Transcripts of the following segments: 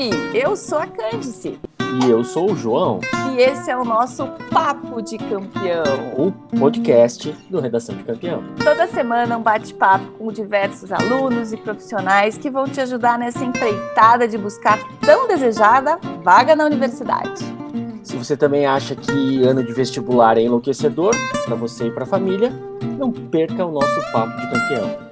Oi, eu sou a Cândice. E eu sou o João. E esse é o nosso Papo de Campeão. O podcast do Redação de Campeão. Toda semana um bate-papo com diversos alunos e profissionais que vão te ajudar nessa empreitada de buscar tão desejada vaga na universidade. Se você também acha que ano de vestibular é enlouquecedor para você e para a família, não perca o nosso Papo de Campeão.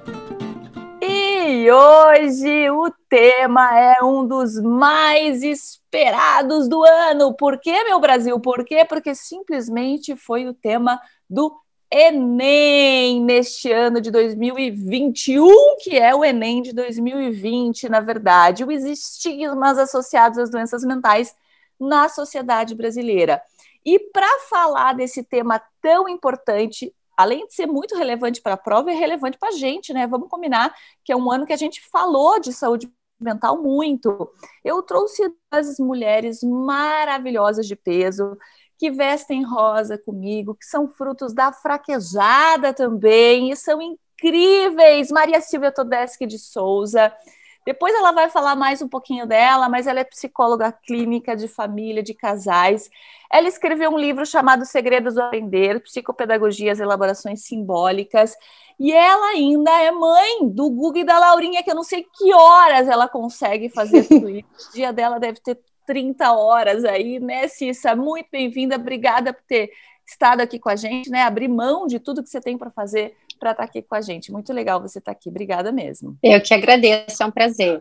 E hoje o tema é um dos mais esperados do ano. Por quê, meu Brasil? Por quê? Porque simplesmente foi o tema do Enem neste ano de 2021, que é o Enem de 2020, na verdade, os estigmas associados às doenças mentais na sociedade brasileira. E para falar desse tema tão importante, além de ser muito relevante para a prova, é relevante para a gente, né? Vamos combinar que é um ano que a gente falou de saúde mental muito. Eu trouxe duas mulheres maravilhosas de peso que vestem rosa comigo, que são frutos da fraquejada também e são incríveis. Maria Silvia Todeschi de Souza depois ela vai falar mais um pouquinho dela, mas ela é psicóloga clínica de família, de casais. Ela escreveu um livro chamado Segredos do Aprender, Psicopedagogias e Elaborações Simbólicas. E ela ainda é mãe do Guga e da Laurinha, que eu não sei que horas ela consegue fazer tudo isso. O dia dela deve ter 30 horas aí, né, Cissa? Muito bem-vinda, obrigada por ter estado aqui com a gente, né? Abrir mão de tudo que você tem para fazer para estar tá aqui com a gente. Muito legal você estar tá aqui. Obrigada mesmo. Eu que agradeço, é um prazer.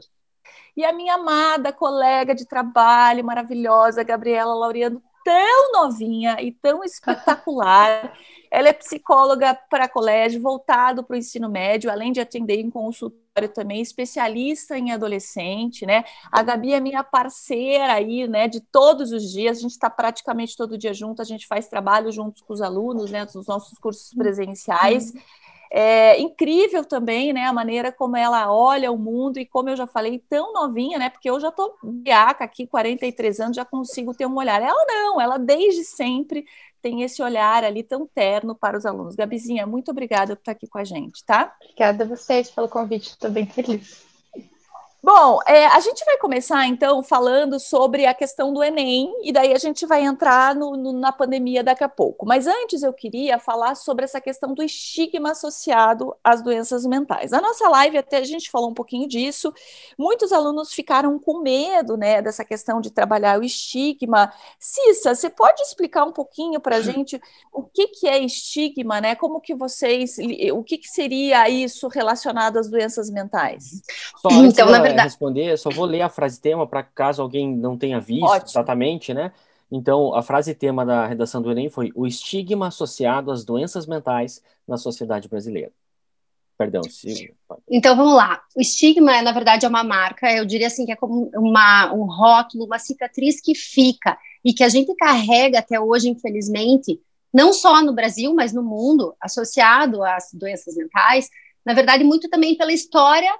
E a minha amada colega de trabalho maravilhosa, Gabriela Laureano, tão novinha e tão espetacular. Ela é psicóloga para colégio, voltado para o ensino médio, além de atender em consultório também, especialista em adolescente, né? A Gabi é minha parceira aí, né, de todos os dias, a gente está praticamente todo dia junto, a gente faz trabalho juntos com os alunos, né, nos nossos cursos presenciais. Uhum. É incrível também, né, a maneira como ela olha o mundo e como eu já falei, tão novinha, né, porque eu já tô viaca aqui, 43 anos, já consigo ter um olhar. Ela não, ela desde sempre tem esse olhar ali tão terno para os alunos. Gabizinha, muito obrigada por estar aqui com a gente, tá? Obrigada a vocês pelo convite, estou bem feliz. Bom, é, a gente vai começar então falando sobre a questão do Enem, e daí a gente vai entrar no, no, na pandemia daqui a pouco. Mas antes eu queria falar sobre essa questão do estigma associado às doenças mentais. Na nossa live até a gente falou um pouquinho disso. Muitos alunos ficaram com medo né, dessa questão de trabalhar o estigma. Cissa, você pode explicar um pouquinho para a gente o que, que é estigma, né? Como que vocês. O que, que seria isso relacionado às doenças mentais? Só então, na verdade... responder, só vou ler a frase tema para caso alguém não tenha visto Ótimo. exatamente, né? Então, a frase tema da redação do Enem foi o estigma associado às doenças mentais na sociedade brasileira. Perdão, se... Então, vamos lá. O estigma, na verdade, é uma marca, eu diria assim, que é como uma, um rótulo, uma cicatriz que fica e que a gente carrega até hoje, infelizmente, não só no Brasil, mas no mundo, associado às doenças mentais, na verdade, muito também pela história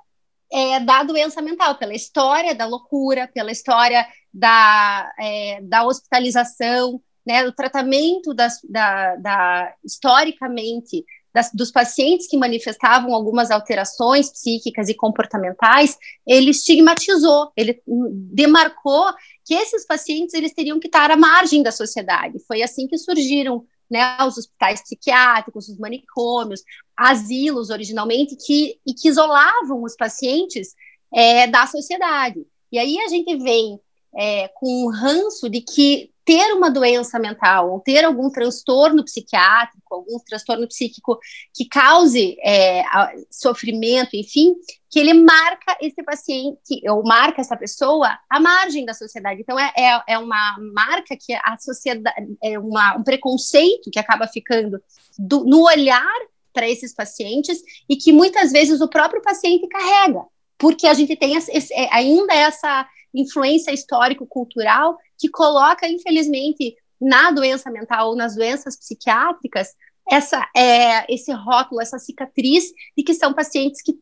é, da doença mental, pela história da loucura, pela história da, é, da hospitalização, né, do tratamento das, da, da historicamente das, dos pacientes que manifestavam algumas alterações psíquicas e comportamentais, ele estigmatizou, ele demarcou que esses pacientes eles teriam que estar à margem da sociedade. Foi assim que surgiram né, os hospitais psiquiátricos, os manicômios, asilos originalmente, que, e que isolavam os pacientes é, da sociedade. E aí a gente vem é, com um ranço de que ter uma doença mental ou ter algum transtorno psiquiátrico, algum transtorno psíquico que cause é, sofrimento, enfim, que ele marca esse paciente ou marca essa pessoa à margem da sociedade. Então é, é, é uma marca que a sociedade é uma, um preconceito que acaba ficando do, no olhar para esses pacientes e que muitas vezes o próprio paciente carrega, porque a gente tem esse, é, ainda essa influência histórico-cultural que coloca, infelizmente, na doença mental ou nas doenças psiquiátricas, essa, é, esse rótulo, essa cicatriz de que são pacientes que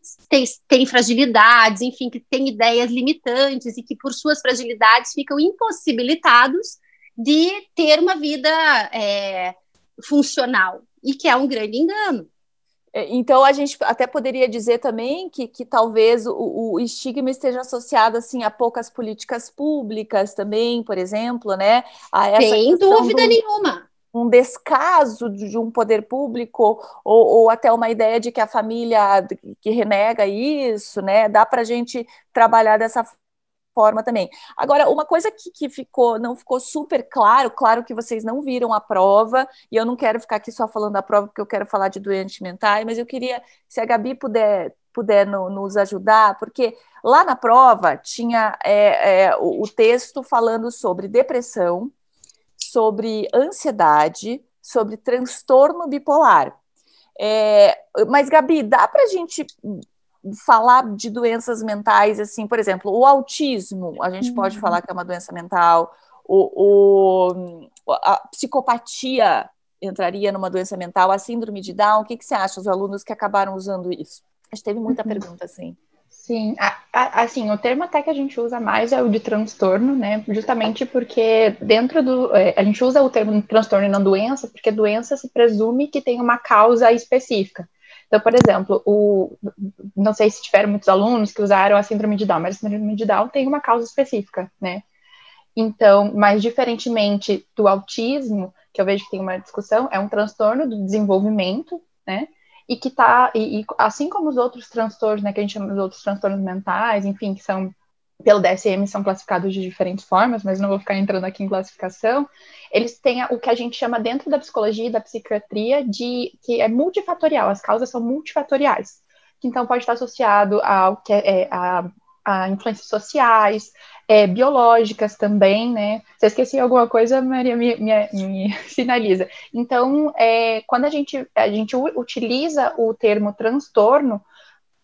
têm, fragilidades, enfim, que têm ideias limitantes e que, por suas fragilidades, ficam impossibilitados de ter uma vida é, funcional, e que é um grande engano. É, então a gente até poderia dizer também que, que talvez o, o, estigma esteja associado assim a poucas políticas públicas também, por exemplo, né? Sem dúvida do, nenhuma. Um descaso de um poder público ou, ou, até uma ideia de que a família que renega isso, né? Dá para a gente trabalhar dessa forma também. Agora, uma coisa que, que ficou, não ficou super claro, claro que vocês não viram a prova, e eu não quero ficar aqui só falando da prova, porque eu quero falar de doentes mentais, mas eu queria, se a Gabi puder, puder no, nos ajudar, porque lá na prova tinha é, é, o, o texto falando sobre depressão, sobre ansiedade, sobre transtorno bipolar. É, mas, Gabi, dá para a gente falar de doenças mentais, assim, por exemplo, o autismo, a gente uhum. pode falar que é uma doença mental, o, o, a psicopatia entraria numa doença mental, a síndrome de Down, o que, que você acha, os alunos que acabaram usando isso? Acho que teve muita uhum. pergunta, assim. Sim, assim, o termo até que a gente usa mais é o de transtorno, né? Justamente porque dentro do. É, a gente usa o termo transtorno e não doença, porque doença se presume que tem uma causa específica. Então, por exemplo, o, não sei se tiveram muitos alunos que usaram a síndrome de Down, mas a síndrome de Down tem uma causa específica, né? Então, mas diferentemente do autismo, que eu vejo que tem uma discussão, é um transtorno do desenvolvimento, né? E que tá, e, e assim como os outros transtornos, né, que a gente chama de outros transtornos mentais, enfim, que são pelo DSM são classificados de diferentes formas, mas não vou ficar entrando aqui em classificação. Eles têm o que a gente chama dentro da psicologia e da psiquiatria de que é multifatorial, as causas são multifatoriais. Que então pode estar associado ao que é, é a, a influências sociais, é, biológicas também, né? Se eu esqueci alguma coisa, Maria me, me, me sinaliza. Então, é, quando a gente, a gente utiliza o termo transtorno,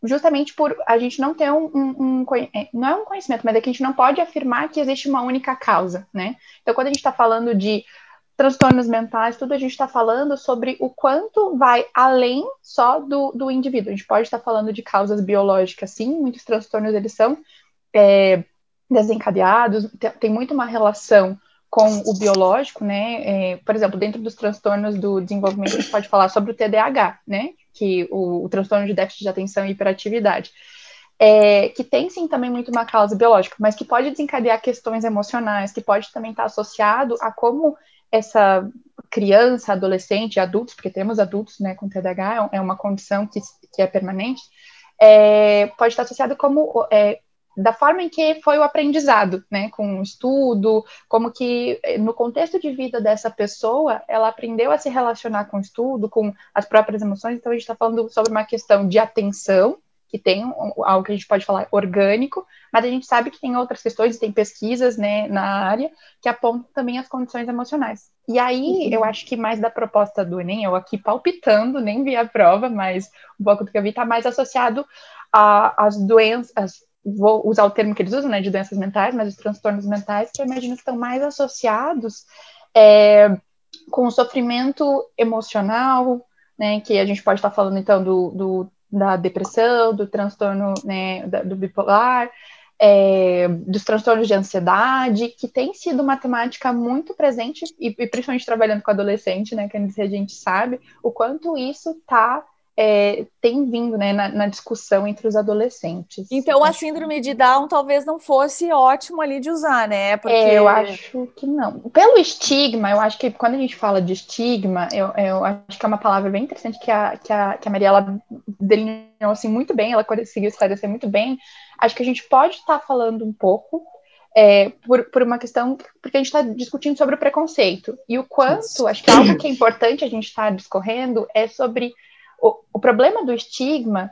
justamente por a gente não ter um, um, um, é, não é um conhecimento, mas é que a gente não pode afirmar que existe uma única causa, né? Então, quando a gente está falando de transtornos mentais, tudo a gente está falando sobre o quanto vai além só do, do indivíduo. A gente pode estar tá falando de causas biológicas, sim, muitos transtornos eles são é, desencadeados, tem, muito uma relação com o biológico, né? É, por exemplo, dentro dos transtornos do desenvolvimento, a gente pode falar sobre o TDAH, né? Que o, o transtorno de déficit de atenção e hiperatividade, é, que tem sim também muito uma causa biológica, mas que pode desencadear questões emocionais, que pode também estar associado a como essa criança, adolescente, adultos, porque temos adultos né, com TDAH, é uma condição que, que é permanente, é, pode estar associado como é, da forma em que foi o aprendizado, né, com o estudo, como que eh, no contexto de vida dessa pessoa, ela aprendeu a se relacionar com o estudo, com as próprias emoções, então a gente está falando sobre uma questão de atenção, que tem algo que a gente pode falar orgânico, mas a gente sabe que tem outras questões, tem pesquisas, né, na área, que apontam também as condições emocionais. E aí, uhum. eu acho que mais da proposta do Enem, eu aqui palpitando, nem vi a prova, mas um pouco do que eu vi está mais associado às doenças, vou usar o termo que eles usam, né, de doenças mentais, mas os transtornos mentais, que eu imagino que estão mais associados é, com o sofrimento emocional, né, que a gente pode estar falando, então, do, do da depressão, do transtorno, né, do bipolar, é, dos transtornos de ansiedade, que tem sido uma temática muito presente, e, e principalmente trabalhando com adolescente, né, que a gente sabe o quanto isso está é, tem vindo né, na, na, discussão entre os adolescentes. Então a síndrome de Down talvez não fosse ótimo ali de usar, né? Porque é, eu acho que não. Pelo estigma, eu acho que quando a gente fala de estigma, eu, eu acho que é uma palavra bem interessante que a, que a, que a Mariela delineou assim, muito bem, ela conseguiu esclarecer muito bem. Acho que a gente pode estar tá falando um pouco é, por, por uma questão, porque a gente está discutindo sobre o preconceito. E o quanto, acho que algo que é importante a gente estar tá discorrendo é sobre o, o problema do estigma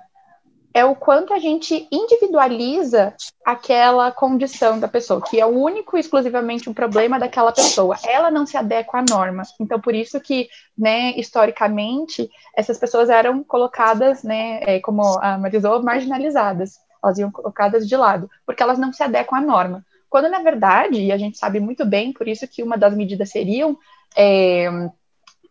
é o quanto a gente individualiza aquela condição da pessoa, que é o único e exclusivamente um problema daquela pessoa. Ela não se adequa à norma. Então, por isso que, né, historicamente, essas pessoas eram colocadas, né, é, como a Marisol, marginalizadas. Elas iam colocadas de lado, porque elas não se adequam à norma. Quando, na verdade, e a gente sabe muito bem, por isso que uma das medidas seriam é,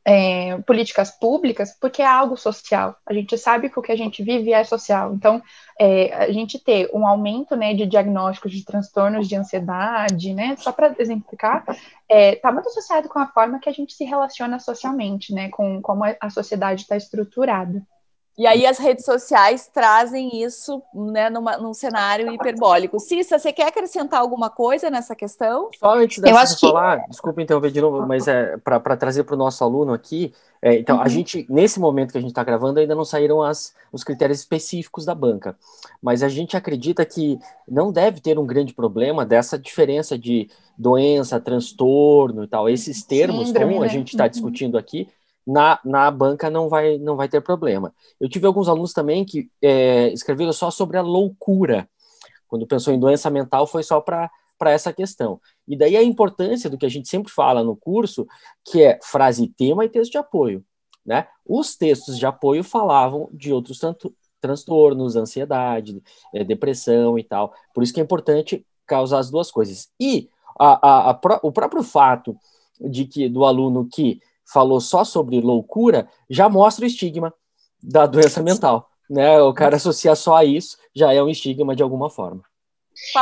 é, políticas públicas, porque é algo social. A gente sabe que o que a gente vive é social. Então, é, a gente ter um aumento né, de diagnósticos de transtornos de ansiedade, né, só para exemplificar, está é, tá muito associado com a forma que a gente se relaciona socialmente, né, com como a sociedade está estruturada. E aí as redes sociais trazem isso né, numa, num cenário hiperbólico. Cissa, você quer acrescentar alguma coisa nessa questão? Só antes de falar, que... desculpa interromper de novo, mas é para trazer para o nosso aluno aqui, é, então, uhum. a gente, nesse momento que a gente está gravando, ainda não saíram as, os critérios específicos da banca, mas a gente acredita que não deve ter um grande problema dessa diferença de doença, transtorno e tal. Esses termos, Síndrome, como né? a gente está uhum. discutindo aqui, na, na banca não vai, não vai ter problema. Eu tive alguns alunos também que é, escreveram só sobre a loucura. Quando pensou em doença mental, foi só para essa questão. E daí a importância do que a gente sempre fala no curso, que é frase tema e texto de apoio. Né? Os textos de apoio falavam de outros tanto, transtornos, ansiedade, é, depressão e tal. Por isso que é importante causar as duas coisas. E a, a, a, o próprio fato de que do aluno que falou só sobre loucura já mostra o estigma da doença mental. Né? O cara associar só a isso já é um estigma de alguma forma.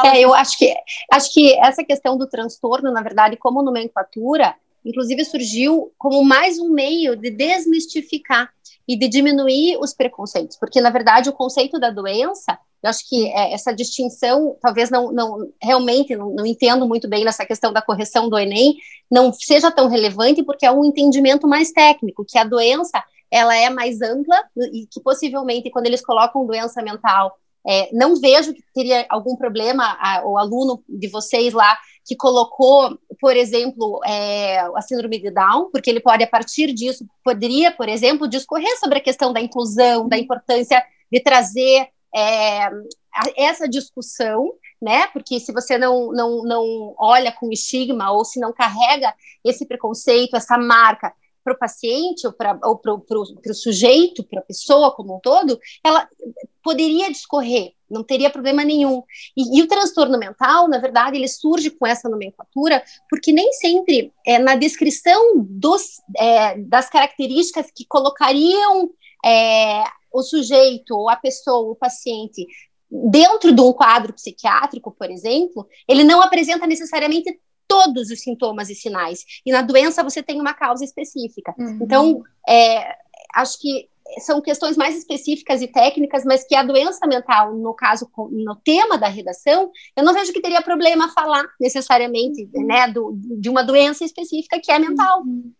É, eu acho que, acho que essa questão do transtorno, na verdade, como nomenclatura, inclusive surgiu como mais um meio de desmistificar e de diminuir os preconceitos, porque, na verdade, o conceito da doença, eu acho que é, essa distinção, talvez não, não realmente, não, não entendo muito bem nessa questão da correção do Enem, não seja tão relevante, porque é um entendimento mais técnico, que a doença, ela é mais ampla e que possivelmente, quando eles colocam doença mental é, não vejo que teria algum problema a, o aluno de vocês lá que colocou, por exemplo, é, a síndrome de Down, porque ele pode, a partir disso, poderia, por exemplo, discorrer sobre a questão da inclusão, da importância de trazer é, essa discussão, né? Porque se você não, não, não olha com estigma ou se não carrega esse preconceito, essa marca para o paciente ou para o sujeito, para a pessoa como um todo, ela poderia discorrer, não teria problema nenhum. E, e, o transtorno mental, na verdade, ele surge com essa nomenclatura, porque nem sempre é, na descrição dos, é, das características que colocariam é, o sujeito, ou a pessoa, o paciente, dentro de um quadro psiquiátrico, por exemplo, ele não apresenta necessariamente todos os sintomas e sinais. E na doença você tem uma causa específica. Uhum. Então, é, acho que são questões mais específicas e técnicas, mas que a doença mental, no caso, no tema da redação, eu não vejo que teria problema falar necessariamente uhum. né, do, de uma doença específica que é mental. Uhum.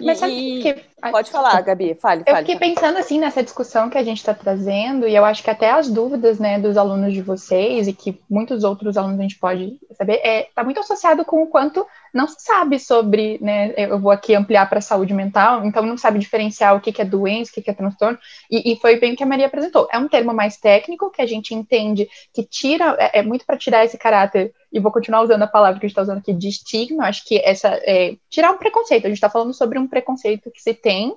Mas sabe que... Pode falar, Gabi, fale, Eu fale, fiquei fale. pensando assim nessa discussão que a gente está trazendo, e eu acho que até as dúvidas né, dos alunos de vocês, e que muitos outros alunos a gente pode saber, está é, tá muito associado com o quanto não se sabe sobre, né, eu vou aqui ampliar para a saúde mental, então não sabe diferenciar o que, que é doença, o que, que é transtorno, e, e, foi bem o que a Maria apresentou. É um termo mais técnico, que a gente entende que tira, é, é muito para tirar esse caráter, e vou continuar usando a palavra que a gente está usando aqui, de estigma, acho que essa, é, tirar um preconceito, a gente está falando sobre um preconceito que se tem,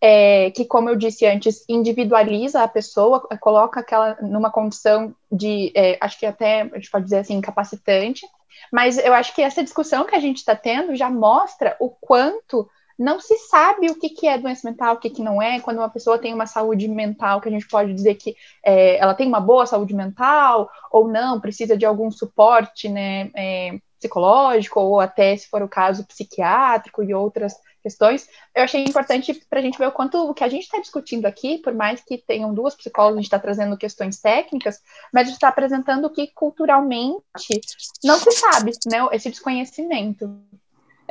é, que, como eu disse antes, individualiza a pessoa, coloca aquela numa condição de, é, acho que até a gente pode dizer assim, incapacitante, mas eu acho que essa discussão que a gente está tendo já mostra o quanto não se sabe o que, que é doença mental, o que, que não é, quando uma pessoa tem uma saúde mental, que a gente pode dizer que é, ela tem uma boa saúde mental, ou não, precisa de algum suporte né, é, psicológico, ou até, se for o caso, psiquiátrico e outras questões. Eu achei importante para a gente ver o quanto o que a gente está discutindo aqui, por mais que tenham duas psicólogas, a gente está trazendo questões técnicas, mas a gente está apresentando que culturalmente não se sabe, né? Esse desconhecimento.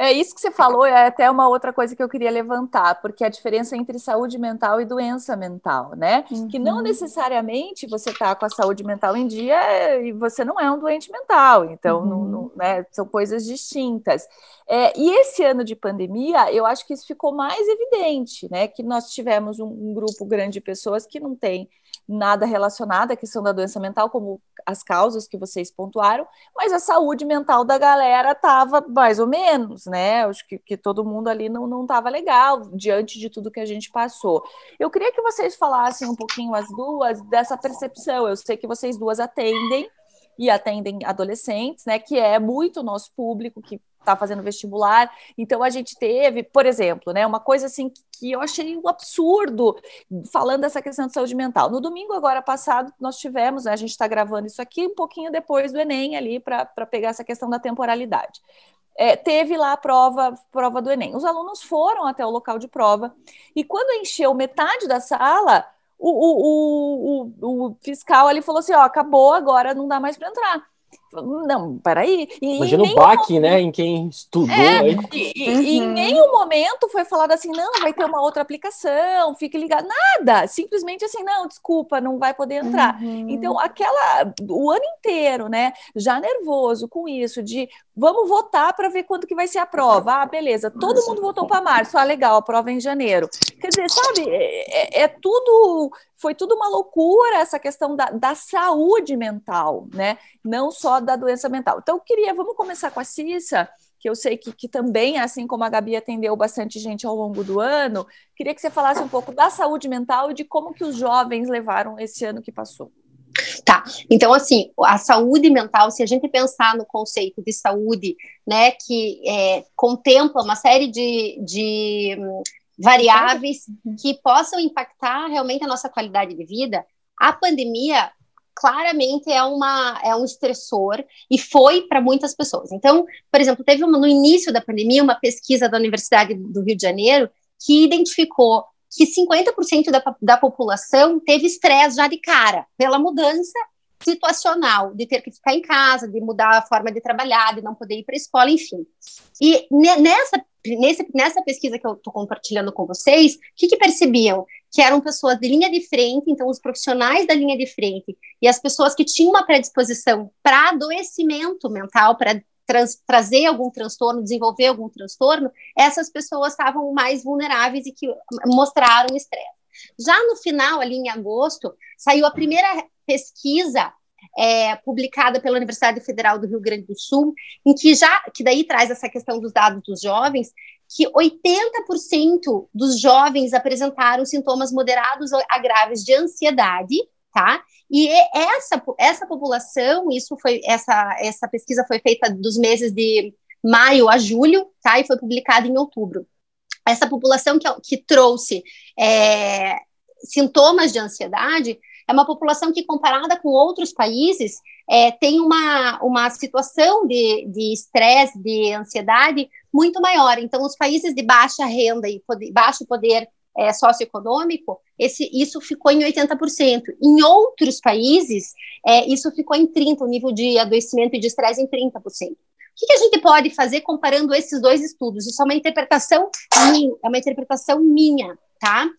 É isso que você falou, é até uma outra coisa que eu queria levantar, porque a diferença entre saúde mental e doença mental, né? Uhum. Que não necessariamente você está com a saúde mental em dia e você não é um doente mental, então uhum. não, não, né, são coisas distintas. É, e esse ano de pandemia, eu acho que isso ficou mais evidente, né? Que nós tivemos um, um grupo grande de pessoas que não tem nada relacionado à questão da doença mental, como as causas que vocês pontuaram, mas a saúde mental da galera estava mais ou menos, né? Acho que, que todo mundo ali não estava legal diante de tudo que a gente passou. Eu queria que vocês falassem um pouquinho as duas dessa percepção. Eu sei que vocês duas atendem e atendem adolescentes, né? Que é muito nosso público que está fazendo vestibular. Então a gente teve, por exemplo, né, uma coisa assim que eu achei um absurdo falando dessa questão de saúde mental. No domingo agora passado nós tivemos, né, a gente está gravando isso aqui um pouquinho depois do Enem ali para pegar essa questão da temporalidade. É, teve lá a prova, prova do Enem. Os alunos foram até o local de prova e quando encheu metade da sala, o, o, o, o fiscal ali falou assim: ó, acabou, agora não dá mais para entrar. Não, peraí. E Imagina o baque, momento... né, em quem estudou. É, e, e, uhum. em nenhum momento foi falado assim, não, vai ter uma outra aplicação, fique ligado. Nada, simplesmente assim, não, desculpa, não vai poder entrar. Uhum. Então, aquela, o ano inteiro, né, já nervoso com isso, de vamos votar para ver quando que vai ser a prova. Ah, beleza, todo mundo votou para março, ah, legal, a prova é em janeiro. Quer dizer, sabe, é, é, é tudo foi tudo uma loucura essa questão da, da, saúde mental, né? Não só da doença mental. Então, eu queria, vamos começar com a Cissa, que eu sei que, que também, assim como a Gabi atendeu bastante gente ao longo do ano, queria que você falasse um pouco da saúde mental e de como que os jovens levaram esse ano que passou. Tá, então assim, a saúde mental, se a gente pensar no conceito de saúde, né, que é, contempla uma série de, de variáveis que possam impactar realmente a nossa qualidade de vida, a pandemia claramente é, uma, é um estressor e foi para muitas pessoas. Então, por exemplo, teve uma, no início da pandemia uma pesquisa da Universidade do Rio de Janeiro que identificou que 50% da, da população teve estresse já de cara pela mudança situacional, de ter que ficar em casa, de mudar a forma de trabalhar, de não poder ir para a escola, enfim. E nessa, nesse, nessa pesquisa que eu estou compartilhando com vocês, o que, que percebiam? Que eram pessoas de linha de frente, então os profissionais da linha de frente e as pessoas que tinham uma predisposição para adoecimento mental, para trazer algum transtorno, desenvolver algum transtorno, essas pessoas estavam mais vulneráveis e que mostraram estresse. Já no final, ali em agosto, saiu a primeira pesquisa é, publicada pela Universidade Federal do Rio Grande do Sul, em que já, que daí traz essa questão dos dados dos jovens, que 80% dos jovens apresentaram sintomas moderados a graves de ansiedade, tá? E essa, essa população, isso foi, essa, essa pesquisa foi feita dos meses de maio a julho, tá? E foi publicada em outubro. Essa população que, que trouxe é, sintomas de ansiedade é uma população que, comparada com outros países, é, tem uma, uma situação de estresse, de, de ansiedade muito maior. Então, os países de baixa renda e poder, baixo poder é, socioeconômico, esse, isso ficou em 80%. Em outros países, é, isso ficou em 30%, o nível de adoecimento e de estresse em 30%. O que, que, a gente pode fazer comparando esses dois estudos? Isso é uma interpretação minha, é uma interpretação minha, tá?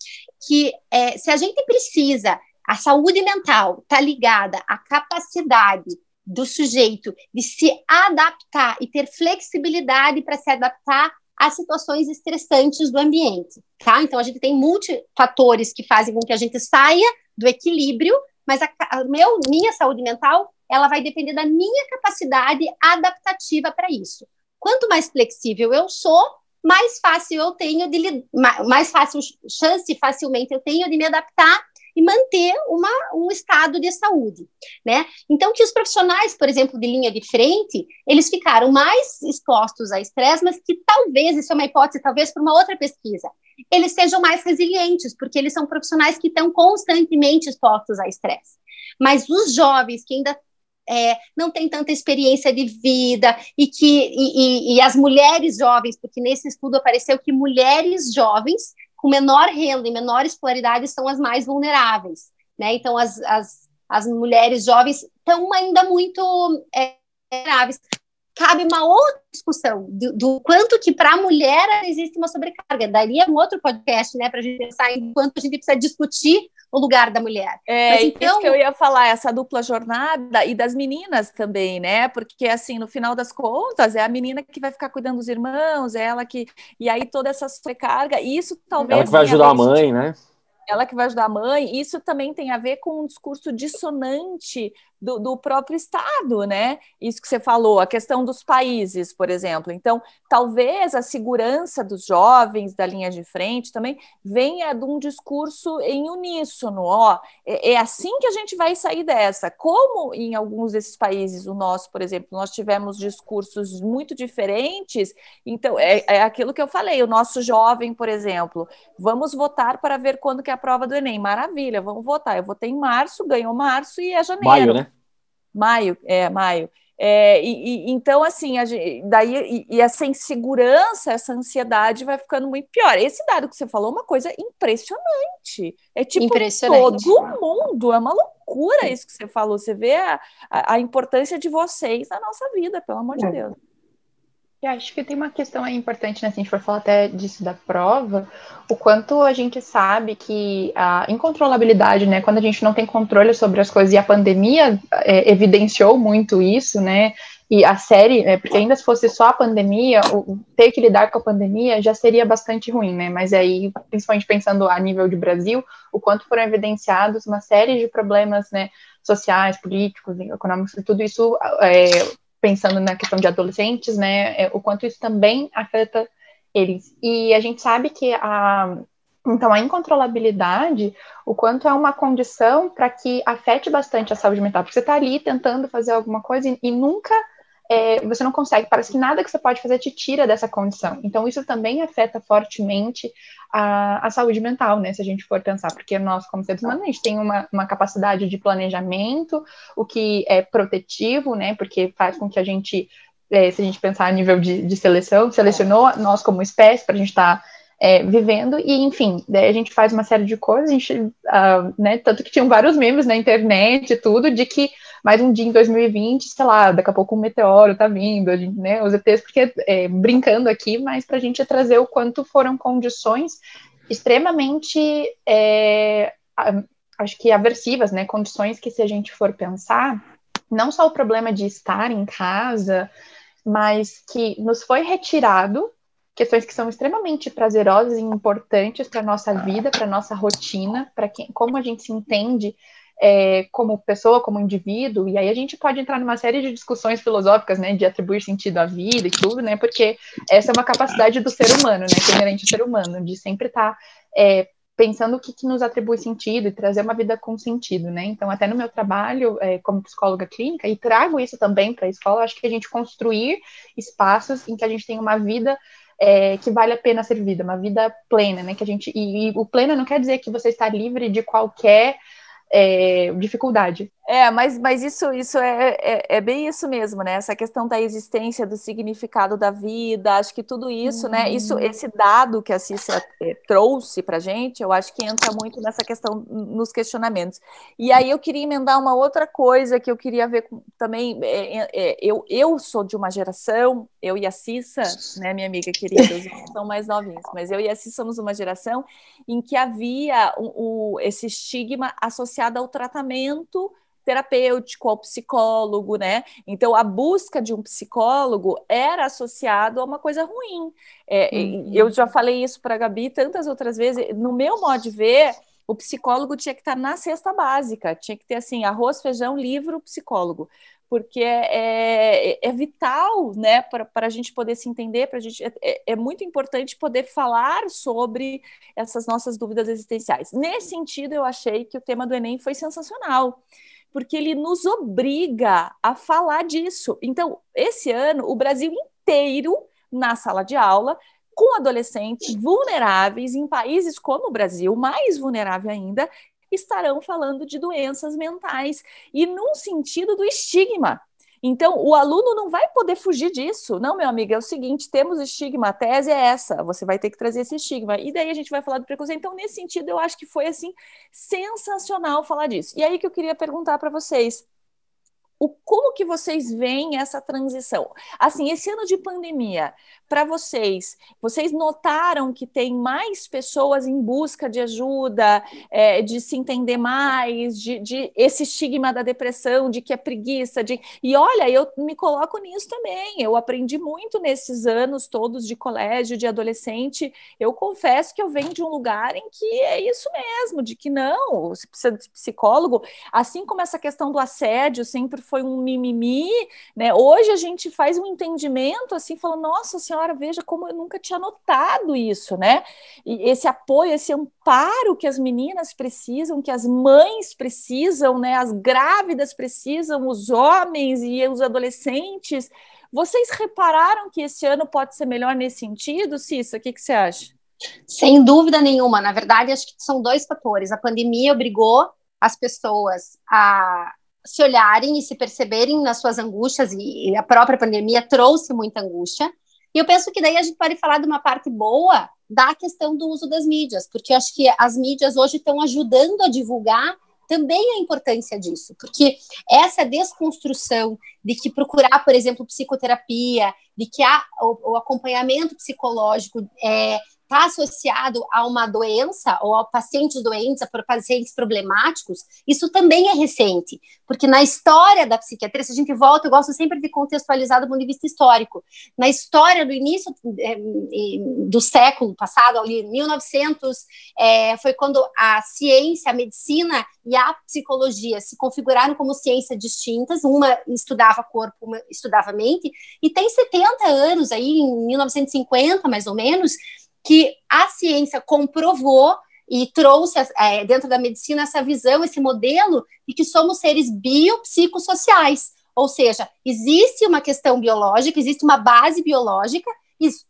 Que é, se a gente precisa a saúde mental está ligada à capacidade do sujeito de se adaptar e ter flexibilidade para se adaptar a situações estressantes do ambiente, tá? Então a gente tem multifatores que fazem com que a gente saia do equilíbrio, mas a, a meu, minha saúde mental ela vai depender da minha capacidade adaptativa para isso. Quanto mais flexível eu sou, mais fácil eu tenho de mais fácil chance facilmente eu tenho de me adaptar e manter uma, um estado de saúde, né? Então, que os profissionais, por exemplo, de linha de frente, eles ficaram mais expostos a estresse, mas que talvez, isso é uma hipótese, talvez para uma outra pesquisa, eles sejam mais resilientes, porque eles são profissionais que estão constantemente expostos a estresse. Mas os jovens que ainda é, não têm tanta experiência de vida e que e, e, e, as mulheres jovens, porque nesse estudo apareceu que mulheres jovens com menor renda e menor escolaridade são as mais vulneráveis, né? Então, as, as, as mulheres jovens estão ainda muito é, vulneráveis. Cabe uma outra discussão do, do quanto que para a mulher existe uma sobrecarga. Daria um outro podcast, né, para a gente pensar em quanto a gente precisa discutir o lugar da mulher. É, Mas, então... isso que eu ia falar, essa dupla jornada e das meninas também, né? Porque, assim, no final das contas, é a menina que vai ficar cuidando dos irmãos, é ela que. E aí toda essa sobrecarga, isso talvez. Ela que vai ajudar a mãe, né? ela que vai ajudar a mãe, isso também tem a ver com um discurso dissonante do, do, próprio Estado, né? Isso que você falou, a questão dos países, por exemplo. Então, talvez a segurança dos jovens da linha de frente também venha de um discurso em uníssono, ó, é, é assim que a gente vai sair dessa. Como em alguns desses países, o nosso, por exemplo, nós tivemos discursos muito diferentes, então é, é aquilo que eu falei, o nosso jovem, por exemplo, vamos votar para ver quando que é a prova do Enem. Maravilha, vamos votar. Eu votei em março, ganhou março e é janeiro. Maio, né? Maio, é, maio. É, e, e, então, assim, gente, daí e, e, essa insegurança, essa ansiedade vai ficando muito pior. Esse dado que você falou é uma coisa impressionante. É tipo impressionante. todo mundo, é uma loucura isso que você falou. Você vê a, a, a importância de vocês na nossa vida, pelo amor de é. Deus. E acho que tem uma questão aí importante, né? Se a gente for falar até disso da prova, o quanto a gente sabe que a incontrolabilidade, né? Quando a gente não tem controle sobre as coisas, e a pandemia é, evidenciou muito isso, né? E a série, é, porque ainda se fosse só a pandemia, ter que lidar com a pandemia já seria bastante ruim, né? Mas aí, principalmente pensando a nível de Brasil, o quanto foram evidenciados uma série de problemas, né? sociais, políticos, econômicos, tudo isso é, pensando na questão de adolescentes, né, é, o quanto isso também afeta eles. E a gente sabe que a então a incontrolabilidade, o quanto é uma condição para que afete bastante a saúde mental, porque você está ali tentando fazer alguma coisa e, e nunca é, você não consegue, parece que nada que você pode fazer te tira dessa condição. Então, isso também afeta fortemente a, a saúde mental, né? Se a gente for pensar, porque nós, como seres humanos, a gente tem uma, uma capacidade de planejamento, o que é protetivo, né? Porque faz com que a gente, é, se a gente pensar a nível de, de seleção, selecionou nós como espécie para a gente estar. Tá, é, vivendo, e enfim, a gente faz uma série de coisas, a gente, uh, né, tanto que tinham vários memes na internet e tudo, de que mais um dia em 2020, sei lá, daqui a pouco um meteoro tá vindo, a gente, né, os ETs, porque é, brincando aqui, mas para a gente trazer o quanto foram condições extremamente, é, acho que aversivas, né, condições que se a gente for pensar, não só o problema de estar em casa, mas que nos foi retirado questões que são extremamente prazerosas e importantes para nossa vida, para nossa rotina, para como a gente se entende é, como pessoa, como indivíduo, e aí a gente pode entrar numa série de discussões filosóficas, né, de atribuir sentido à vida e tudo, né, porque essa é uma capacidade do ser humano, né, que é inerente ao ser humano, de sempre estar tá, é, pensando o que, que, nos atribui sentido e trazer uma vida com sentido, né, então até no meu trabalho é, como psicóloga clínica, e trago isso também para a escola, acho que a gente construir espaços em que a gente tem uma vida é, que vale a pena ser vida, uma vida plena, né? Que a gente e, e, o pleno não quer dizer que você está livre de qualquer é, dificuldade. É, mas, mas isso, isso é, é, é, bem isso mesmo, né? Essa questão da existência, do significado da vida, acho que tudo isso, uhum. né? Isso, uhum. esse dado que a Cícera é, trouxe para gente, eu acho que entra muito nessa questão nos questionamentos. E aí eu queria emendar uma outra coisa que eu queria ver com, também. É, é, é, eu, eu sou de uma geração, eu e a Cissa, né, minha amiga querida, os são mais novinhos, mas eu e a Cissa somos uma geração em que havia o, o esse estigma associado ao tratamento terapêutico, ao psicólogo, né? Então, a busca de um psicólogo era associado a uma coisa ruim. É, uhum. Eu já falei isso para a Gabi tantas outras vezes. No meu modo de ver, o psicólogo tinha que estar na cesta básica, tinha que ter assim, arroz, feijão, livro, psicólogo. Porque é, é, é vital, né, para a gente poder se entender, para a gente é, é, é muito importante poder falar sobre essas nossas dúvidas existenciais. Nesse sentido, eu achei que o tema do Enem foi sensacional porque ele nos obriga a falar disso. Então, esse ano, o Brasil inteiro, na sala de aula, com adolescentes vulneráveis, em países como o Brasil, mais vulnerável ainda, estarão falando de doenças mentais e num sentido do estigma. Então, o aluno não vai poder fugir disso. Não, meu amigo, é o seguinte: temos estigma, a tese é essa, você vai ter que trazer esse estigma. E daí a gente vai falar do preconceito. Então, nesse sentido, eu acho que foi assim sensacional falar disso. E aí que eu queria perguntar para vocês o como que vocês veem essa transição? Assim, esse ano de pandemia, para vocês, vocês notaram que tem mais pessoas em busca de ajuda, é, de se entender mais, de, de, esse estigma da depressão, de que é preguiça, de e olha, eu me coloco nisso também. Eu aprendi muito nesses anos todos de colégio, de adolescente. Eu confesso que eu venho de um lugar em que é isso mesmo, de que não, você precisa de psicólogo, assim como essa questão do assédio sempre foi um mimimi, né? Hoje a gente faz um entendimento assim, falando, nossa senhora, veja como eu nunca tinha notado isso, né? E esse apoio, esse amparo que as meninas precisam, que as mães precisam, né? As grávidas precisam, os homens e os adolescentes. Vocês repararam que esse ano pode ser melhor nesse sentido, Cissa? O que, que você acha? Sem dúvida nenhuma. Na verdade, acho que são dois fatores. A pandemia obrigou as pessoas a se olharem e se perceberem nas suas angústias, e a própria pandemia trouxe muita angústia. E eu penso que daí a gente pode falar de uma parte boa da questão do uso das mídias, porque eu acho que as mídias hoje estão ajudando a divulgar também a importância disso, porque essa desconstrução de que procurar, por exemplo, psicoterapia, de que há o, o acompanhamento psicológico é, está associado a uma doença ou a pacientes doentes, a pacientes problemáticos, isso também é recente, porque na história da psiquiatria, se a gente volta, eu gosto sempre de contextualizar do ponto de vista histórico. Na história do início é, do século passado, ali 1900, é, foi quando a ciência, a medicina e a psicologia se configuraram como ciências distintas, uma estudava corpo, uma estudava mente, e tem 70 anos aí, em 1950 mais ou menos, que a ciência comprovou e trouxe é, dentro da medicina essa visão, esse modelo de que somos seres biopsicossociais. Ou seja, existe uma questão biológica, existe uma base biológica,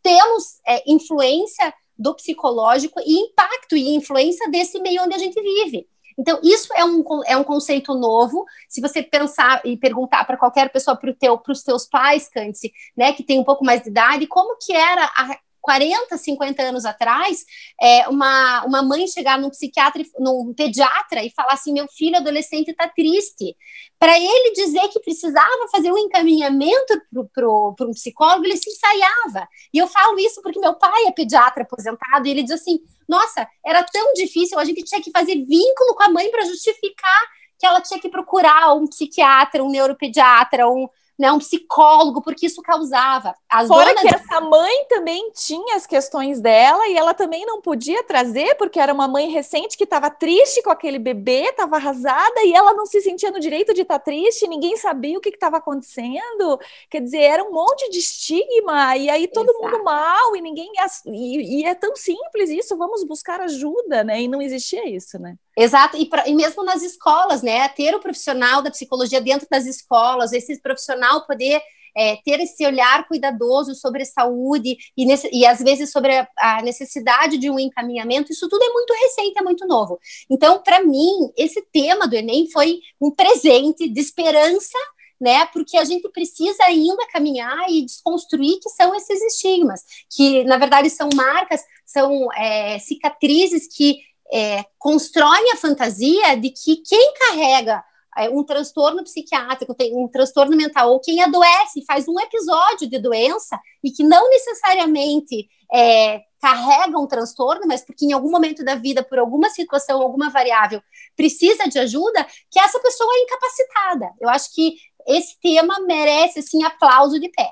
temos é, influência do psicológico e impacto e influência desse meio onde a gente vive. Então, isso é um, é um conceito novo. Se você pensar e perguntar para qualquer pessoa, para teu, os teus pais, Cândice, né, que tem um pouco mais de idade, como que era a, 40, 50 anos atrás, é, uma, uma mãe chegar num psiquiatra, num pediatra e falar assim: meu filho adolescente está triste. Para ele dizer que precisava fazer um encaminhamento para um psicólogo, ele se ensaiava. E eu falo isso porque meu pai é pediatra aposentado e ele diz assim: nossa, era tão difícil, a gente tinha que fazer vínculo com a mãe para justificar que ela tinha que procurar um psiquiatra, um neuropediatra, um, né, um psicólogo, porque isso causava. As Fora que de... essa mãe também tinha as questões dela e ela também não podia trazer, porque era uma mãe recente que estava triste com aquele bebê, estava arrasada e ela não se sentia no direito de estar tá triste, ninguém sabia o que estava acontecendo. Quer dizer, era um monte de estigma e aí todo Exato. mundo mal e ninguém. E, e é tão simples isso, vamos buscar ajuda, né? E não existia isso, né? Exato, e, pra, e mesmo nas escolas, né? Ter o profissional da psicologia dentro das escolas, esse profissional poder é, ter esse olhar cuidadoso sobre saúde e, nesse, e às vezes sobre a, a, necessidade de um encaminhamento, isso tudo é muito recente, é muito novo. Então, para mim, esse tema do Enem foi um presente de esperança né? Porque a gente precisa ainda caminhar e desconstruir que são esses estigmas, que na verdade são marcas, são é, cicatrizes que é, constroem a fantasia de que quem carrega é, um transtorno psiquiátrico, tem um transtorno mental, ou quem adoece, faz um episódio de doença e que não necessariamente é, carrega um transtorno, mas porque em algum momento da vida, por alguma situação, alguma variável, precisa de ajuda, que essa pessoa é incapacitada. Eu acho que esse tema merece, assim, aplauso de pé.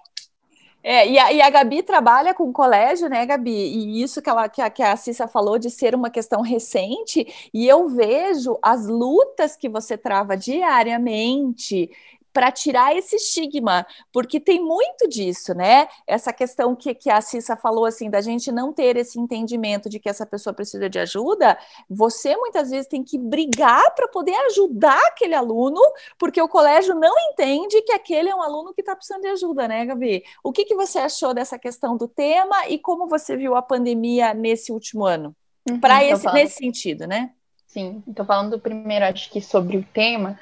É, e a, e a Gabi trabalha com colégio, né, Gabi? E isso que, ela, que, a, que a Cissa falou de ser uma questão recente, e eu vejo as lutas que você trava diariamente para tirar esse estigma, porque tem muito disso, né? Essa questão que, que a Cissa falou, assim, da gente não ter esse entendimento de que essa pessoa precisa de ajuda, você muitas vezes tem que brigar para poder ajudar aquele aluno, porque o colégio não entende que aquele é um aluno que está precisando de ajuda, né, Gabi? O que, que você achou dessa questão do tema e como você viu a pandemia nesse último ano? Uhum, para esse nesse sentido, né? Sim, estou falando primeiro, acho que sobre o tema.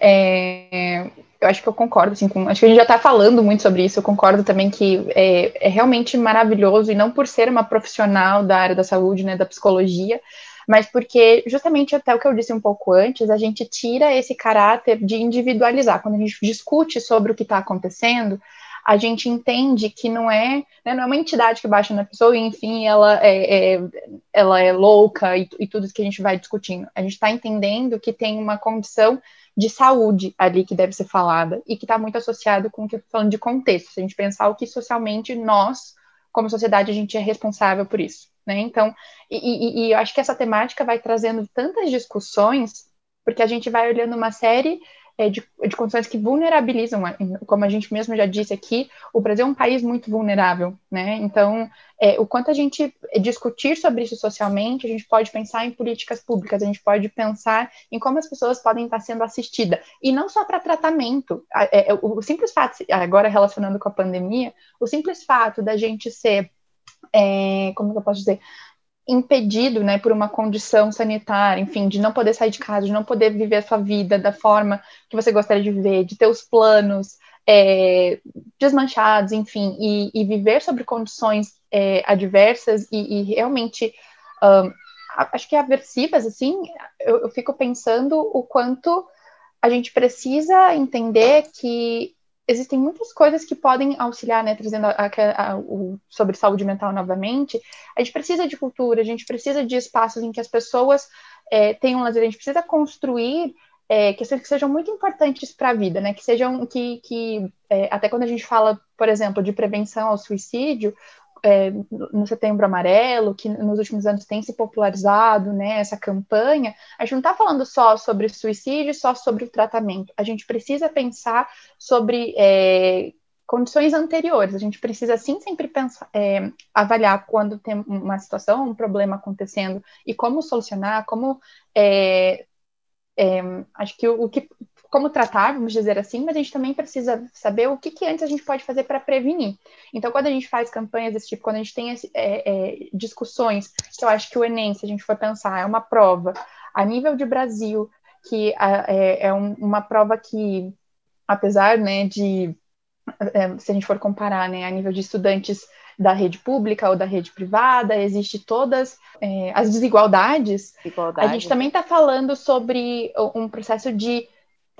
É, eu acho que eu concordo, assim, com, acho que a gente já está falando muito sobre isso, eu concordo também que é, é, realmente maravilhoso, e não por ser uma profissional da área da saúde, né, da psicologia, mas porque, justamente até o que eu disse um pouco antes, a gente tira esse caráter de individualizar. Quando a gente discute sobre o que está acontecendo, a gente entende que não é, né, não é uma entidade que baixa na pessoa e, enfim, ela é, é ela é louca e, e tudo isso que a gente vai discutindo. A gente está entendendo que tem uma condição de saúde ali que deve ser falada e que está muito associado com o que eu estou falando de contexto. Se a gente pensar o que socialmente nós, como sociedade, a gente é responsável por isso. Né? Então, e, e, e eu acho que essa temática vai trazendo tantas discussões, porque a gente vai olhando uma série é, de, de condições que vulnerabilizam, como a gente mesmo já disse aqui, o Brasil é um país muito vulnerável, né? Então, é, o quanto a gente discutir sobre isso socialmente, a gente pode pensar em políticas públicas, a gente pode pensar em como as pessoas podem estar sendo assistidas, e não só para tratamento. É, o simples fato, agora relacionando com a pandemia, o simples fato da gente ser, é, como que eu posso dizer, impedido, né, por uma condição sanitária, enfim, de não poder sair de casa, de não poder viver a sua vida da forma que você gostaria de viver, de ter os planos é, desmanchados, enfim, e, e, viver sobre condições é, adversas e, e realmente, um, acho que aversivas, assim, eu, eu fico pensando o quanto a gente precisa entender que existem muitas coisas que podem auxiliar, né, trazendo a, a, a, o, sobre saúde mental novamente. A gente precisa de cultura, a gente precisa de espaços em que as pessoas é, tenham lazer, a gente precisa construir é, questões que sejam muito importantes para a vida, né, que sejam, que, que é, até quando a gente fala, por exemplo, de prevenção ao suicídio, é, no Setembro Amarelo, que nos últimos anos tem se popularizado, né, essa campanha, a gente não está falando só sobre suicídio, só sobre o tratamento. A gente precisa pensar sobre é, condições anteriores. A gente precisa, sim, sempre pensar, é, avaliar quando tem uma situação, um problema acontecendo e como solucionar, como é, é, acho que o, o, que como tratar, vamos dizer assim, mas a gente também precisa saber o que, que antes a gente pode fazer para prevenir. Então, quando a gente faz campanhas desse tipo, quando a gente tem esse, é, é, discussões, que eu acho que o Enem, se a gente for pensar, é uma prova a nível de Brasil, que é, é um, uma prova que, apesar né, de, é, se a gente for comparar né, a nível de estudantes da rede pública ou da rede privada, existe todas é, as desigualdades. Igualdade. A gente também está falando sobre um processo de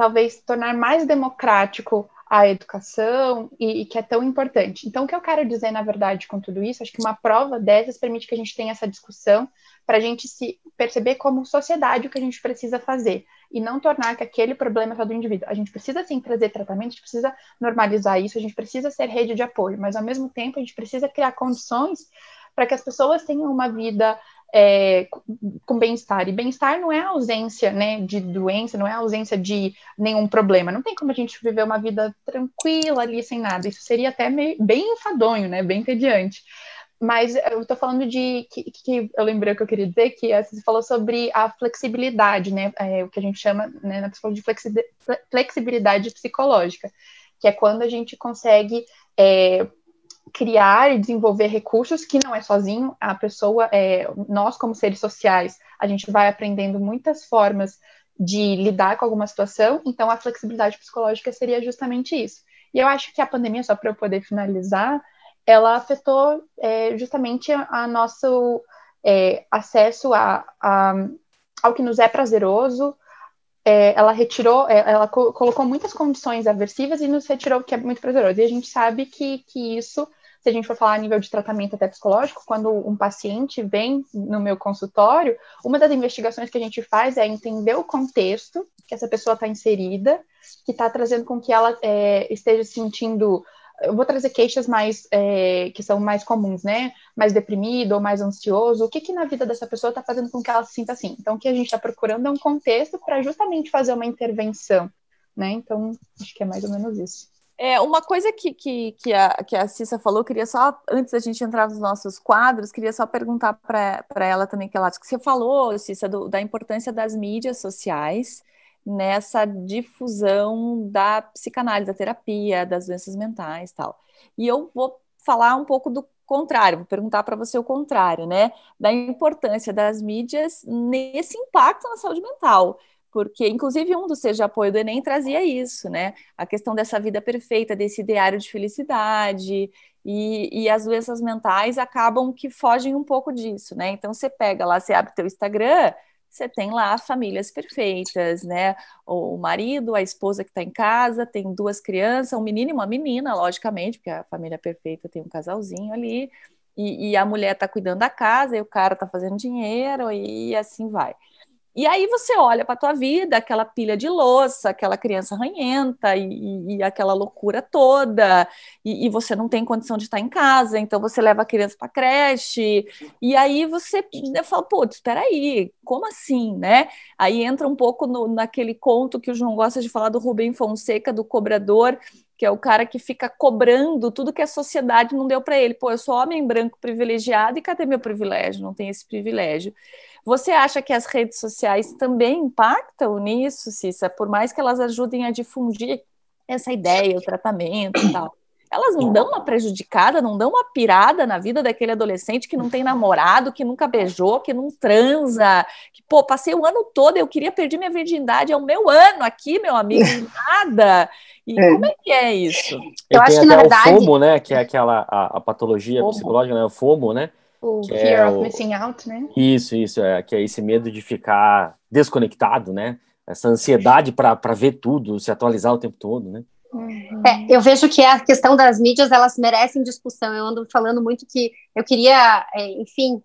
talvez tornar mais democrático a educação e, e, que é tão importante. Então, o que eu quero dizer, na verdade, com tudo isso, acho que uma prova dessas permite que a gente tenha essa discussão para a gente se perceber como sociedade o que a gente precisa fazer e não tornar que aquele problema é só do indivíduo. A gente precisa sim trazer tratamento, a gente precisa normalizar isso, a gente precisa ser rede de apoio, mas ao mesmo tempo a gente precisa criar condições para que as pessoas tenham uma vida é, com bem-estar. E bem-estar não é ausência né, de doença, não é ausência de nenhum problema. Não tem como a gente viver uma vida tranquila ali, sem nada. Isso seria até meio, bem enfadonho, né, bem entediante. Mas eu estou falando de que, que, eu lembrei o que eu queria dizer, que você falou sobre a flexibilidade, né? É, o que a gente chama né, na psicologia de flexibilidade psicológica, que é quando a gente consegue é, criar e desenvolver recursos que não é sozinho, a pessoa, é, nós como seres sociais, a gente vai aprendendo muitas formas de lidar com alguma situação, então a flexibilidade psicológica seria justamente isso. E eu acho que a pandemia, só para eu poder finalizar, ela afetou é, justamente a, nosso é, acesso a, a, ao que nos é prazeroso, é, ela retirou, é, ela co colocou muitas condições aversivas e nos retirou o que é muito prazeroso. E a gente sabe que, que isso se a gente for falar a nível de tratamento até psicológico, quando um paciente vem no meu consultório, uma das investigações que a gente faz é entender o contexto que essa pessoa está inserida, que está trazendo com que ela é, esteja sentindo eu vou trazer queixas mais é, que são mais comuns, né? Mais deprimido ou mais ansioso. O que que na vida dessa pessoa está fazendo com que ela se sinta assim? Então, o que a gente está procurando é um contexto para justamente fazer uma intervenção, né? Então, acho que é mais ou menos isso. É, uma coisa que, que, que, a, que a Cissa falou, queria só, antes da gente entrar nos nossos quadros, queria só perguntar para ela também, que ela que você falou, Cissa, do, da importância das mídias sociais nessa difusão da psicanálise, da terapia, das doenças mentais tal. E eu vou falar um pouco do contrário, vou perguntar para você o contrário, né? Da importância das mídias nesse impacto na saúde mental porque inclusive um seus de apoio do Enem trazia isso, né? A questão dessa vida perfeita, desse ideário de felicidade, e, e, as doenças mentais acabam que fogem um pouco disso, né? Então você pega lá, você abre teu Instagram, você tem lá famílias perfeitas, né? O marido, a esposa que está em casa, tem duas crianças, um menino e uma menina, logicamente, porque a família perfeita tem um casalzinho ali, e, e a mulher está cuidando da casa, e o cara está fazendo dinheiro, e assim vai. E aí você olha para a tua vida, aquela pilha de louça, aquela criança ranhenta e, e aquela loucura toda, e, e, você não tem condição de estar em casa, então você leva a criança para creche, e aí você fala, putz, espera aí, como assim, né? Aí entra um pouco no, naquele conto que o João gosta de falar do Rubem Fonseca, do cobrador, que é o cara que fica cobrando tudo que a sociedade não deu para ele. Pô, eu sou homem branco privilegiado e cadê meu privilégio? Não tem esse privilégio. Você acha que as redes sociais também impactam nisso, Cissa? Por mais que elas ajudem a difundir essa ideia, o tratamento e tal. elas não dão uma prejudicada, não dão uma pirada na vida daquele adolescente que não tem namorado, que nunca beijou, que não transa, que, pô, passei o ano todo, eu queria perder minha virgindade, é o meu ano aqui, meu amigo, nada. E é. como é que é isso? Eu, acho que, na verdade... o FOMO, né, que é aquela, a, a patologia FOMO. psicológica, né, o FOMO, né? O fear é of o... missing out, né? Isso, isso, é, que é esse medo de ficar desconectado, né? Essa ansiedade para ver tudo, se atualizar o tempo todo, né? Uhum. É, eu vejo que a questão das mídias elas merecem discussão. Eu ando falando muito que eu queria, é, enfim,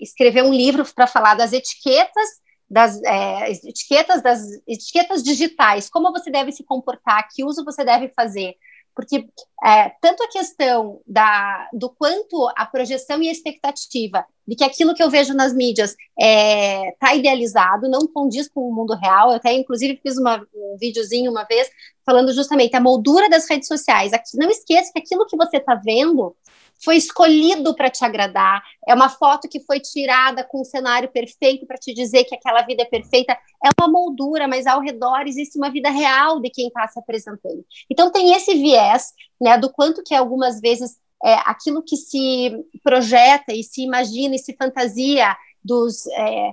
escrever um livro para falar das etiquetas, das é, etiquetas das etiquetas digitais, como você deve se comportar, que uso você deve fazer, porque é, tanto a questão da, do quanto a projeção e a expectativa de que aquilo que eu vejo nas mídias está é, tá idealizado, não condiz com o mundo real. Eu até, inclusive, fiz uma, um videozinho uma vez falando justamente a moldura das redes sociais. Não esqueça que aquilo que você está vendo foi escolhido para te agradar, é uma foto que foi tirada com um cenário perfeito para te dizer que aquela vida é perfeita, é uma moldura, mas ao redor existe uma vida real de quem está se apresentando. Então tem esse viés, né, do quanto que algumas vezes é, aquilo que se projeta e se imagina e se fantasia dos é,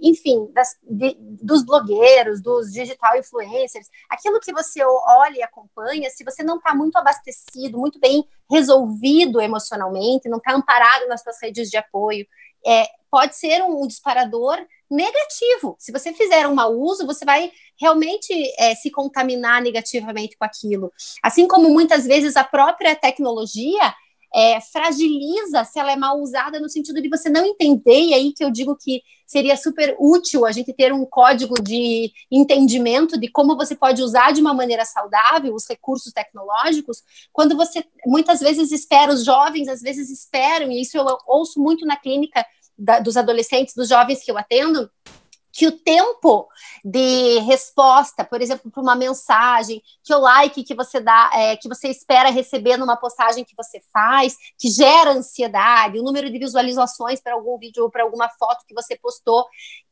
enfim, das, de, dos blogueiros, dos digital influencers, aquilo que você olha e acompanha, se você não está muito abastecido, muito bem resolvido emocionalmente, não está amparado nas suas redes de apoio, é, pode ser um, disparador negativo. Se você fizer um mau uso, você vai realmente é, se contaminar negativamente com aquilo. Assim como muitas vezes a própria tecnologia é, fragiliza se ela é mal usada no sentido de você não entender, e aí que eu digo que seria super útil a gente ter um código de entendimento de como você pode usar de uma maneira saudável os recursos tecnológicos, quando você muitas vezes espera, os jovens às vezes esperam, e isso eu ouço muito na clínica da, dos adolescentes, dos jovens que eu atendo, que o tempo de resposta, por exemplo, para uma mensagem, que o like que você dá, é, que você espera receber numa postagem que você faz, que gera ansiedade, o número de visualizações para algum vídeo ou para alguma foto que você postou,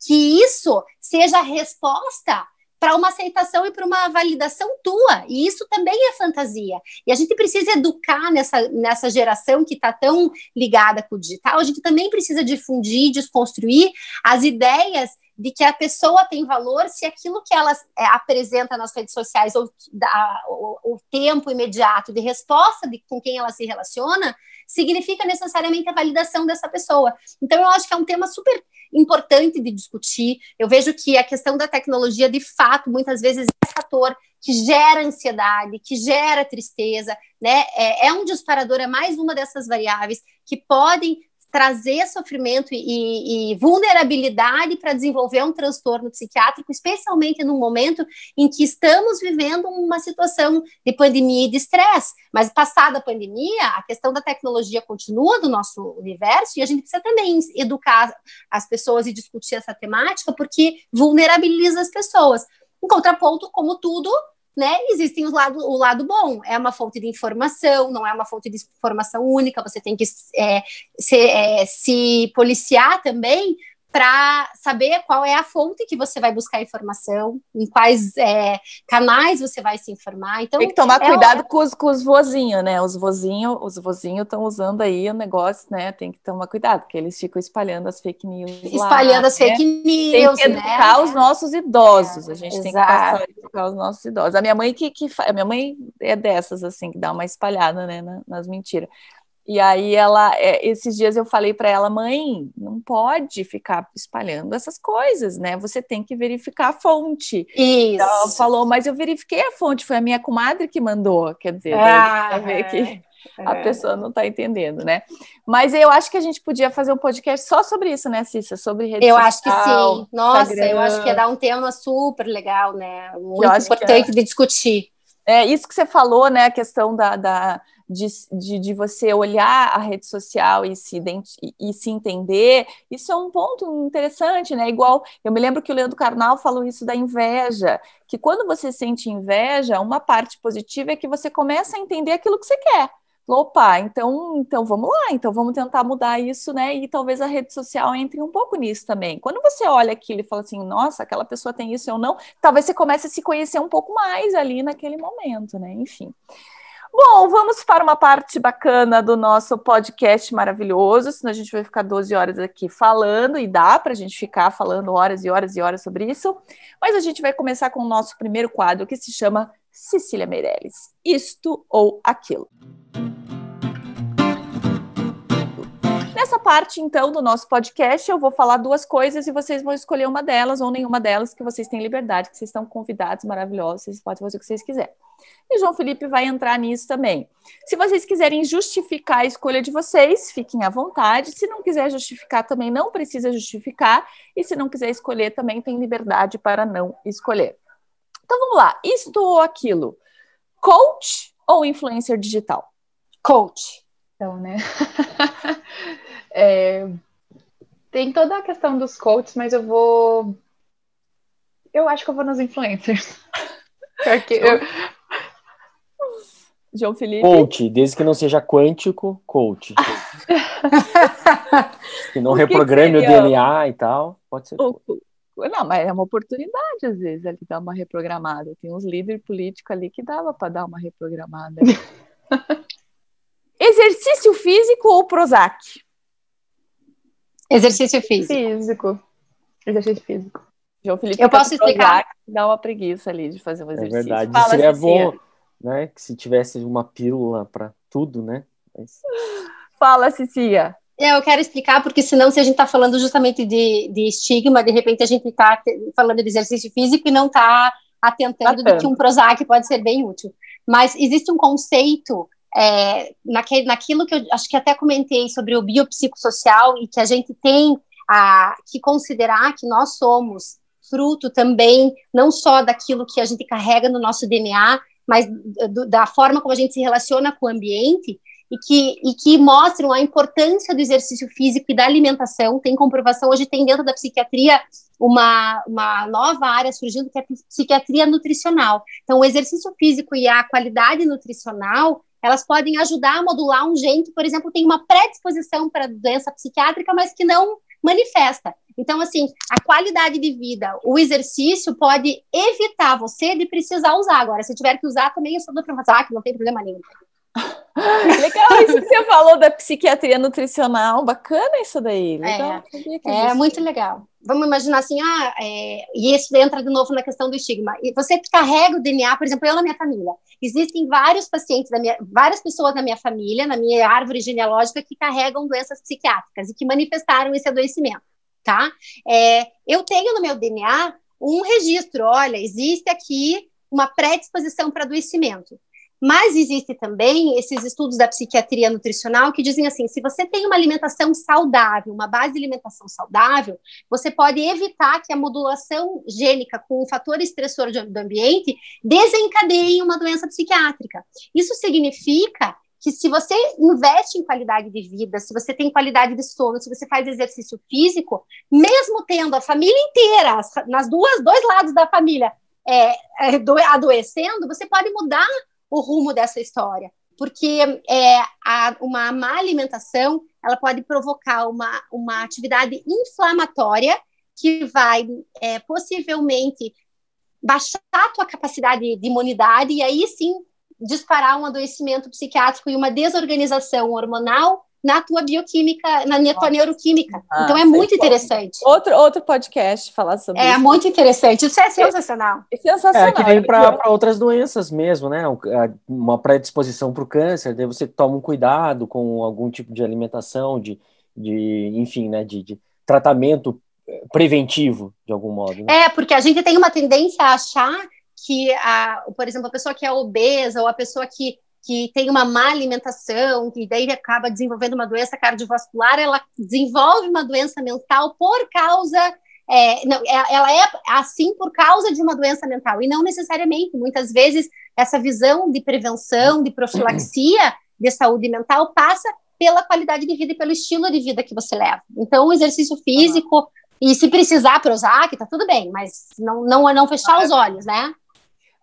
que isso seja resposta para uma aceitação e para uma validação tua. E isso também é fantasia. E a gente precisa educar nessa, nessa geração que está tão ligada com o digital, a gente também precisa difundir, desconstruir as ideias de que a pessoa tem valor se aquilo que ela é, apresenta nas redes sociais ou dá, o, o, tempo imediato de resposta de, com quem ela se relaciona significa necessariamente a validação dessa pessoa. Então, eu acho que é um tema super importante de discutir. Eu vejo que a questão da tecnologia, de fato, muitas vezes é fator que gera ansiedade, que gera tristeza, né? É, é um disparador, é mais uma dessas variáveis que podem trazer sofrimento e, e vulnerabilidade para desenvolver um transtorno psiquiátrico, especialmente num momento em que estamos vivendo uma situação de pandemia e de estresse. Mas passada a pandemia, a questão da tecnologia continua do nosso universo e a gente precisa também educar as pessoas e discutir essa temática, porque vulnerabiliza as pessoas. Em contraponto, como tudo, né? Existem os lado, o lado bom, é uma fonte de informação, não é uma fonte de informação única, você tem que é, se, é, se policiar também para saber qual é a fonte que você vai buscar informação, em quais é, canais você vai se informar. Então, tem que tomar é cuidado com os, com os vozinhos, né? Os vozinhos os vozinhos estão usando aí o negócio, né? Tem que tomar cuidado, porque eles ficam espalhando as fake news. Espalhando lá, as né? fake news. Tem que educar né? os nossos idosos. a gente Exato. tem que passar a educar os nossos idosos. A minha mãe que, que a minha mãe é dessas, assim, que dá uma espalhada, né, nas mentiras. E aí ela, é, esses dias eu falei para ela, mãe, não pode ficar espalhando essas coisas, né? Você tem que verificar a fonte. Isso. Ela falou, mas eu verifiquei a fonte, foi a minha comadre que mandou, quer dizer, ah, ver que é. a pessoa não está entendendo, né? Mas eu acho que a gente podia fazer um podcast só sobre isso, né, Cissa? Sobre rede Eu social, acho que sim. Nossa, Instagram. eu acho que ia dar um tema super legal, né? Muito importante é. de discutir. É isso que você falou, né? A questão da, da de, de, de, você olhar a rede social e se, e se entender, isso é um ponto interessante, né? Igual eu me lembro que o Leandro Carnal falou isso da inveja, que quando você sente inveja, uma parte positiva é que você começa a entender aquilo que você quer. Opa, então, então vamos lá, então vamos tentar mudar isso, né? E talvez a rede social entre um pouco nisso também. Quando você olha aquilo e fala assim, nossa, aquela pessoa tem isso ou não, talvez você comece a se conhecer um pouco mais ali naquele momento, né? Enfim. Bom, vamos para uma parte bacana do nosso podcast maravilhoso, senão a gente vai ficar 12 horas aqui falando, e dá para a gente ficar falando horas e horas e horas sobre isso. Mas a gente vai começar com o nosso primeiro quadro, que se chama Cecília Meirelles. Isto ou aquilo. Nessa parte, então, do nosso podcast, eu vou falar duas coisas e vocês vão escolher uma delas ou nenhuma delas, que vocês têm liberdade, que vocês estão convidados, maravilhosos, vocês podem fazer o que vocês quiserem. E João Felipe vai entrar nisso também. Se vocês quiserem justificar a escolha de vocês, fiquem à vontade. Se não quiser justificar, também não precisa justificar. E se não quiser escolher, também tem liberdade para não escolher. Então vamos lá. Isto ou aquilo? Coach ou influencer digital? Coach. Então, né? É, tem toda a questão dos coaches, mas eu vou. Eu acho que eu vou nos influencers. Porque eu... João Felipe. Coach, desde que não seja quântico, coach. que não reprograme o DNA e tal, pode ser. O... Não, mas é uma oportunidade, às vezes, ali dar uma reprogramada. Tem uns líderes políticos ali que dava para dar uma reprogramada. Exercício físico ou Prozac? Exercício físico. Físico. Exercício físico. João Felipe, eu posso explicar? Dá uma preguiça ali de fazer um é exercício. É verdade. Fala, Seria bom, né? Que se tivesse uma pílula para tudo, né? Mas... Fala, Cicia. É, eu quero explicar, porque senão, se a gente está falando justamente de, de estigma, de repente a gente está falando de exercício físico e não está atentando de que um Prozac pode ser bem útil. Mas existe um conceito é, naque, naquilo que eu acho que até comentei sobre o biopsicossocial e que a gente tem a, que considerar que nós somos fruto também, não só daquilo que a gente carrega no nosso DNA, mas do, da forma como a gente se relaciona com o ambiente, e que, e que mostram a importância do exercício físico e da alimentação. Tem comprovação, hoje tem dentro da psiquiatria uma, uma nova área surgindo, que é a psiquiatria nutricional. Então, o exercício físico e a qualidade nutricional elas podem ajudar a modular um gene que, por exemplo, tem uma predisposição para doença psiquiátrica, mas que não manifesta. Então, assim, a qualidade de vida, o exercício pode evitar você de precisar usar. Agora, se tiver que usar, também eu sou do usar, que não tem problema nenhum. Legal isso que você falou da psiquiatria nutricional, bacana isso daí. Legal, é, é muito legal. Vamos imaginar assim, ah, é, e isso entra de novo na questão do estigma. E você carrega o DNA, por exemplo, eu na minha família. Existem vários pacientes, da minha, várias pessoas na minha família, na minha árvore genealógica, que carregam doenças psiquiátricas e que manifestaram esse adoecimento, tá? É, eu tenho no meu DNA um registro, olha, existe aqui uma predisposição para adoecimento. Mas existe também esses estudos da psiquiatria nutricional que dizem assim: se você tem uma alimentação saudável, uma base de alimentação saudável, você pode evitar que a modulação gênica com o fator estressor do ambiente desencadeie uma doença psiquiátrica. Isso significa que se você investe em qualidade de vida, se você tem qualidade de sono, se você faz exercício físico, mesmo tendo a família inteira, nas duas dois lados da família é, é adoecendo, você pode mudar o rumo dessa história, porque é, a, uma má alimentação ela pode provocar uma, uma atividade inflamatória que vai é, possivelmente baixar a tua capacidade de imunidade e aí sim disparar um adoecimento psiquiátrico e uma desorganização hormonal na tua bioquímica, na tua neuroquímica. Ah, então é muito interessante. Outro, outro podcast falar sobre é, isso. É muito interessante. Isso é sensacional. É sensacional. É que nem para outras doenças mesmo, né? Uma predisposição para o câncer, daí você toma um cuidado com algum tipo de alimentação, de, de enfim, né? De, de tratamento eh, preventivo, de algum modo. Né? É, porque a gente tem uma tendência a achar que, a, por exemplo, a pessoa que é obesa ou a pessoa que que tem uma má alimentação, que daí acaba desenvolvendo uma doença cardiovascular, ela desenvolve uma doença mental por causa. É, não, é, ela é assim por causa de uma doença mental, e não necessariamente. Muitas vezes, essa visão de prevenção, de profilaxia de saúde mental passa pela qualidade de vida e pelo estilo de vida que você leva. Então, o exercício físico, e se precisar Prozac, tá tudo bem, mas não, não, não fechar os olhos, né?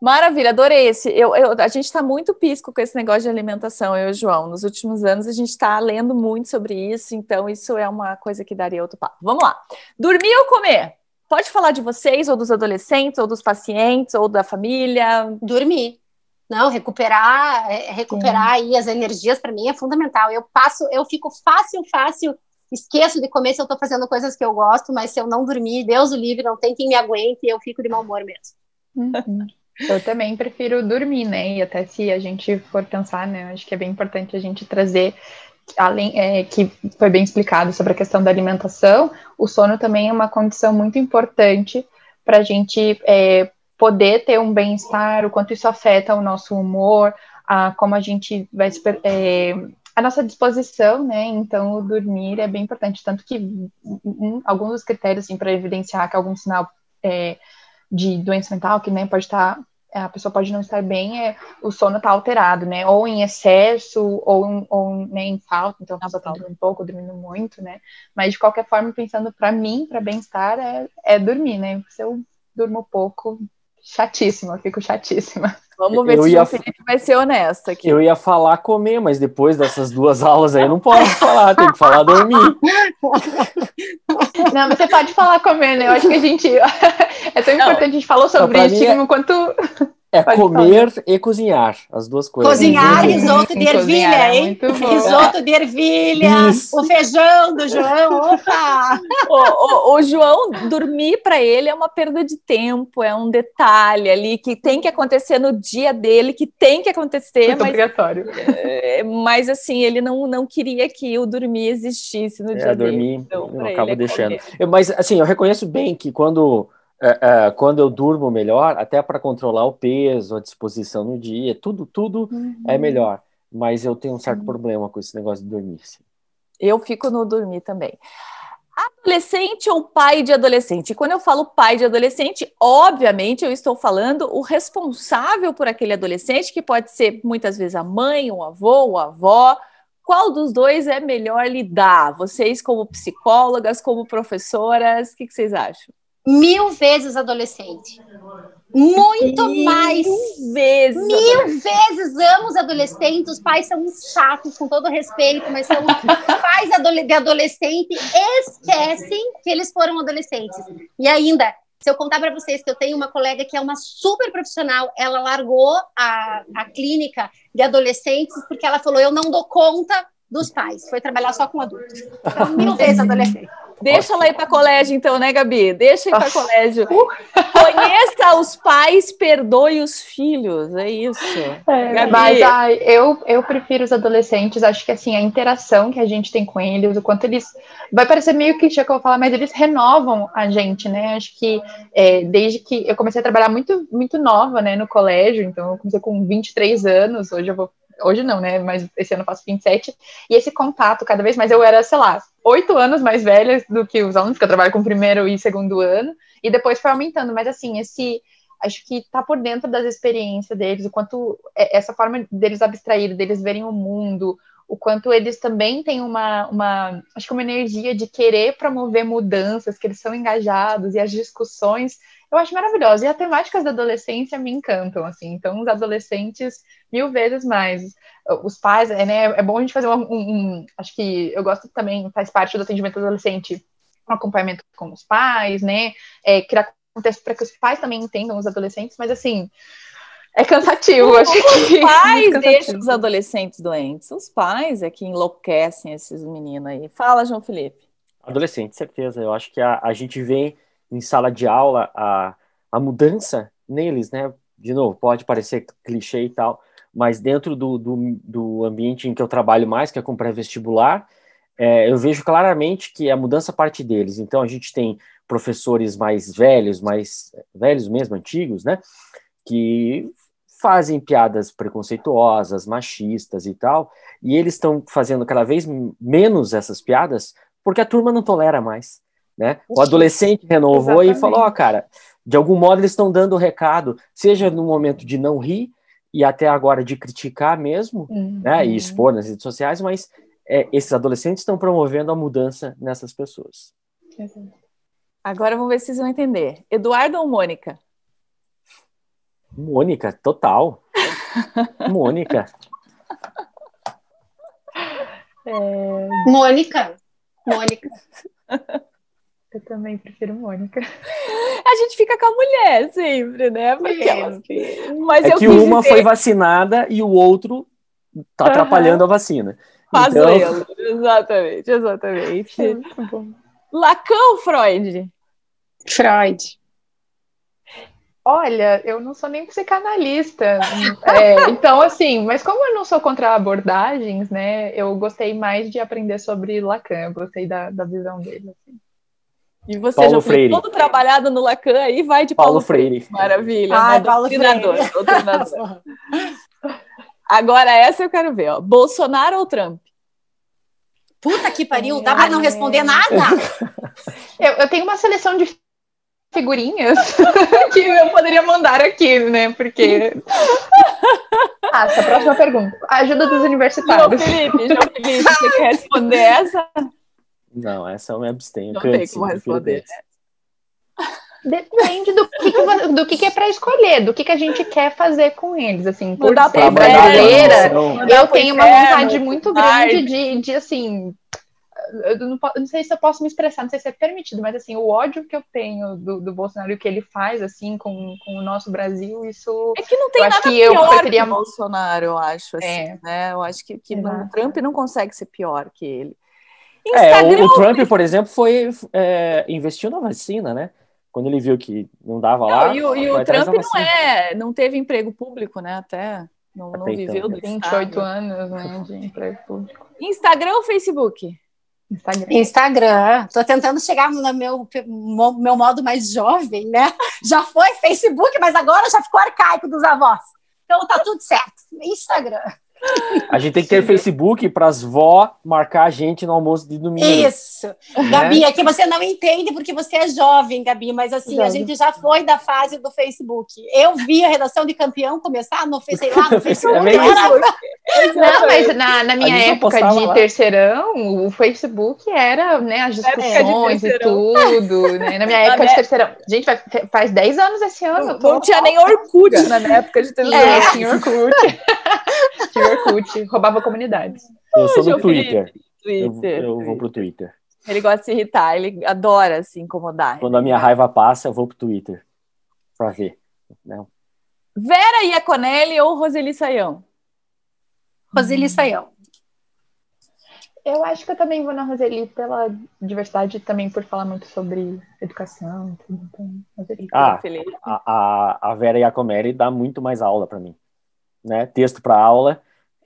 Maravilha, adorei esse. Eu, eu a gente está muito pisco com esse negócio de alimentação, eu e o João. Nos últimos anos a gente está lendo muito sobre isso, então isso é uma coisa que daria outro papo. Vamos lá. Dormir ou comer? Pode falar de vocês, ou dos adolescentes, ou dos pacientes, ou da família? Dormir. Não, recuperar, é, recuperar aí as energias para mim é fundamental. Eu passo, eu fico fácil, fácil, esqueço de comer se eu estou fazendo coisas que eu gosto, mas se eu não dormir, Deus o livre, não tem quem me aguente, eu fico de mau humor mesmo. Uhum. Eu também prefiro dormir, né? E até se a gente for pensar, né? Acho que é bem importante a gente trazer além é, que foi bem explicado sobre a questão da alimentação, o sono também é uma condição muito importante para a gente é, poder ter um bem-estar, o quanto isso afeta o nosso humor, a, como a gente vai é, a nossa disposição, né? Então, o dormir é bem importante, tanto que um, alguns dos critérios assim, para evidenciar que algum sinal é, de doença mental que nem pode estar a pessoa pode não estar bem, é, o sono está alterado, né? Ou em excesso, ou, ou né, em falta, então a pessoa está dormindo pouco, dormindo muito, né? Mas de qualquer forma, pensando para mim, para bem-estar, é, é dormir, né? Se eu durmo pouco, chatíssima, eu fico chatíssima. Vamos ver eu se ia... o Felipe vai ser honesto aqui. Eu ia falar comer, mas depois dessas duas aulas aí eu não posso falar, tem que falar dormir. Não, mas você pode falar comer, né? Eu acho que a gente. É tão não, importante, a gente falou sobre isso, é... quanto. É Pode comer falar. e cozinhar, as duas coisas. Cozinhar, risoto de ervilha, hein? Risoto de ervilha, Isso. o feijão do João, opa! o, o, o João, dormir para ele é uma perda de tempo, é um detalhe ali que tem que acontecer no dia dele, que tem que acontecer. Muito mas, obrigatório. É, mas assim, ele não, não queria que o dormir existisse no é, dia dormir, dele. Então, eu acabo é deixando. Eu, mas assim, eu reconheço bem que quando é, é, quando eu durmo melhor, até para controlar o peso, a disposição no dia, tudo, tudo uhum. é melhor. Mas eu tenho um certo uhum. problema com esse negócio de dormir. Sim. Eu fico no dormir também. Adolescente ou pai de adolescente? quando eu falo pai de adolescente, obviamente eu estou falando o responsável por aquele adolescente, que pode ser muitas vezes a mãe, o avô, a avó. Qual dos dois é melhor lidar? Vocês, como psicólogas, como professoras, o que, que vocês acham? Mil vezes adolescente. Muito mil mais. vezes. Mil vezes amo os adolescentes. Os pais são chatos, com todo respeito, mas são pais de adolescente esquecem que eles foram adolescentes. E ainda, se eu contar para vocês que eu tenho uma colega que é uma super profissional, ela largou a, a clínica de adolescentes porque ela falou: eu não dou conta dos pais. Foi trabalhar só com adultos. Então, mil vezes adolescente. Deixa ela ir para colégio, então, né, Gabi? Deixa ir para colégio. Conheça os pais, perdoe os filhos. É isso. É, Gabi. Mas ai, eu, eu prefiro os adolescentes. Acho que assim, a interação que a gente tem com eles, o quanto eles. Vai parecer meio clichê que eu vou falar, mas eles renovam a gente, né? Acho que é, desde que eu comecei a trabalhar muito, muito nova, né, no colégio, então eu comecei com 23 anos, hoje eu vou hoje não, né? Mas esse ano eu faço 27. E esse contato, cada vez mais, eu era, sei lá, oito anos mais velha do que os alunos, que eu trabalho com primeiro e segundo ano, e depois foi aumentando. Mas, assim, esse. Acho que tá por dentro das experiências deles, o quanto é, essa forma deles abstrair, deles verem o mundo, o quanto eles também têm uma, uma, acho que uma energia de querer promover mudanças, que eles são engajados, e as discussões eu acho maravilhoso. E as temáticas da adolescência me encantam, assim. Então, os adolescentes, mil vezes mais. Os pais, é, né, é bom a gente fazer um, um, Acho que eu gosto também, faz parte do atendimento adolescente, um acompanhamento com os pais, né? É, criar contexto para que os pais também entendam os adolescentes, mas assim. É cansativo, acho que. Os pais é deixam os adolescentes doentes. Os pais é que enlouquecem esses meninos aí. Fala, João Felipe. Adolescente, certeza. Eu acho que a, a gente vê em sala de aula a, a mudança neles, né? De novo, pode parecer clichê e tal, mas dentro do, do, do ambiente em que eu trabalho mais, que é com pré-vestibular, é, eu vejo claramente que a mudança parte deles. Então, a gente tem professores mais velhos, mais velhos mesmo, antigos, né? Que fazem piadas preconceituosas, machistas e tal, e eles estão fazendo cada vez menos essas piadas porque a turma não tolera mais. Né? O adolescente renovou Exatamente. e falou: Ó, oh, cara, de algum modo eles estão dando o recado, seja no momento de não rir e até agora de criticar mesmo, uhum. né? E expor nas redes sociais, mas é, esses adolescentes estão promovendo a mudança nessas pessoas. Agora vamos ver se vocês vão entender. Eduardo ou Mônica? Mônica, total. Mônica. É... Mônica. Mônica. Eu também prefiro Mônica. A gente fica com a mulher sempre, né? Porque Mas é que uma dizer... foi vacinada e o outro tá uhum. atrapalhando a vacina. Faz então... Exatamente, exatamente. É Lacan ou Freud? Freud. Olha, eu não sou nem psicanalista, é, então assim, mas como eu não sou contra abordagens, né, eu gostei mais de aprender sobre Lacan, eu gostei da, da visão dele. Assim. E você Paulo já foi todo trabalhado no Lacan aí vai de Paulo, Paulo Freire. Freire. Maravilha. Ah, Paulo Freire. Agora essa eu quero ver, ó. Bolsonaro ou Trump? Puta que pariu, dá para não responder nada? eu, eu tenho uma seleção de figurinhas que eu poderia mandar aqui, né? Porque. Ah, essa próxima pergunta. Ajuda dos universitários. João Felipe, João Felipe, você quer responder essa? Não, essa eu me abstenho. Não tem como responder. Depende do que, que do que, que é para escolher, do que, que a gente quer fazer com eles. Assim, por ser brasileira, eu tenho uma vontade muito grande de, de assim. Eu não, não, sei se eu posso me expressar, não sei se é permitido, mas assim, o ódio que eu tenho do, do Bolsonaro e o que ele faz assim com, com o nosso Brasil, isso. É que não tem nada que pior eu preferia... que o Bolsonaro, eu acho. Assim, é. né? Eu acho que, que o Trump não consegue ser pior que ele. É, o, o, Trump, por exemplo, foi é, investiu na vacina, né? Quando ele viu que não dava não, lá. E o, e o Trump não é, não teve emprego público, né? Até não, não viveu do 28 anos né, de emprego público. Instagram ou Facebook? Instagram. Instagram. Tô tentando chegar no meu, meu modo mais jovem, né? Já foi Facebook, mas agora já ficou arcaico dos avós. Então tá tudo certo. Instagram. A gente tem que ter Facebook para as vó marcar a gente no almoço de domingo. Isso. Né? Gabi, é que você não entende porque você é jovem, Gabi, mas assim, a gente já foi da fase do Facebook. Eu vi a redação de campeão começar no, sei lá, no Facebook. É era... Não, mas na, na minha época de lá. terceirão, o Facebook era né, as discussões e tudo. Né? Na minha época de terceirão. Gente, faz 10 anos esse ano. Não, não tinha nem Orkut na minha época de terceirão. É, tinha Orkut. tinha Orkut, roubava comunidades. Eu sou do Twitter. Twitter. Eu, eu vou pro Twitter. Ele gosta de se irritar, ele adora se incomodar. Quando a minha raiva passa, eu vou pro Twitter pra ver. Né? Vera Iaconelli ou Roseli Saião? Roseli Saião. Eu acho que eu também vou na Roseli pela diversidade e também por falar muito sobre educação. Então, Roseli. Ah, a, a, a Vera Iaconelli dá muito mais aula para mim né? Texto para aula.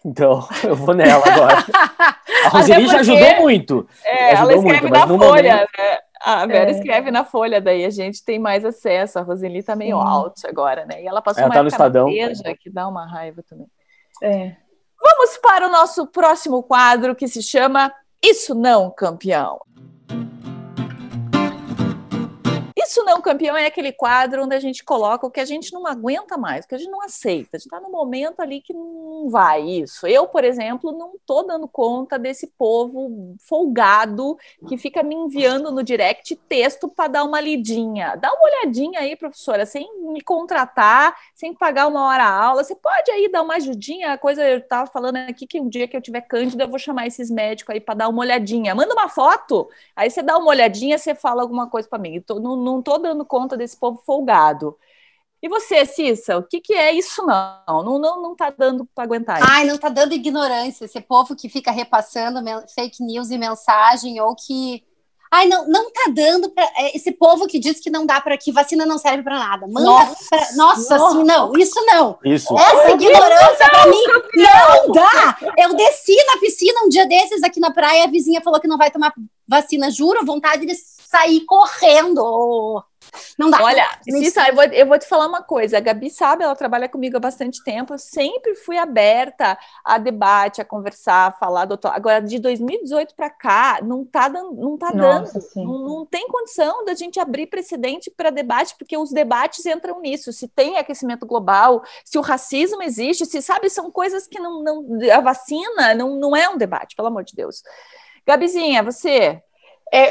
Então, eu vou nela agora. A Roseli já ajudou muito. É, ajudou ela escreve muito, na folha, momento... né? A Vera é. escreve na folha, daí a gente tem mais acesso. A Roseli tá meio Sim. alto agora, né? E ela passou ela uma tá no Estadão. que dá uma raiva também. É. Vamos para o nosso próximo quadro que se chama Isso Não, Campeão. Isso não, campeão, é aquele quadro onde a gente coloca o que a gente não aguenta mais, o que a gente não aceita. A gente está no momento ali que não vai isso. Eu, por exemplo, não estou dando conta desse povo folgado que fica me enviando no direct texto para dar uma lidinha. Dá uma olhadinha aí, professora, sem me contratar, sem pagar uma hora a aula. Você pode aí dar uma ajudinha. A coisa eu estava falando aqui que um dia que eu tiver cândida, eu vou chamar esses médicos aí para dar uma olhadinha. Manda uma foto, aí você dá uma olhadinha, você fala alguma coisa para mim. Tô, não, não estou dando conta desse povo folgado. E você, Cissa, o que, que é isso não? Não não não está dando para aguentar. Isso. Ai, não está dando ignorância, esse povo que fica repassando fake news e mensagem ou que Ai, não, não tá dando para é, esse povo que diz que não dá para que vacina não serve para nada. Manda nossa, pra, nossa, nossa. Assim, não, isso não. Isso. Essa ignorância para mim não dá. Eu desci na piscina um dia desses aqui na praia, a vizinha falou que não vai tomar vacina, juro, vontade de sair correndo. Não dá. Olha, Cissa, eu vou, eu vou te falar uma coisa. A Gabi sabe, ela trabalha comigo há bastante tempo. Eu sempre fui aberta a debate, a conversar, a falar, doutor. Agora, de 2018 para cá, não tá dando, não tá Nossa, dando. Não, não, tem condição da gente abrir precedente para debate, porque os debates entram nisso. Se tem aquecimento global, se o racismo existe, se sabe, são coisas que não. não a vacina não, não é um debate, pelo amor de Deus. Gabizinha, você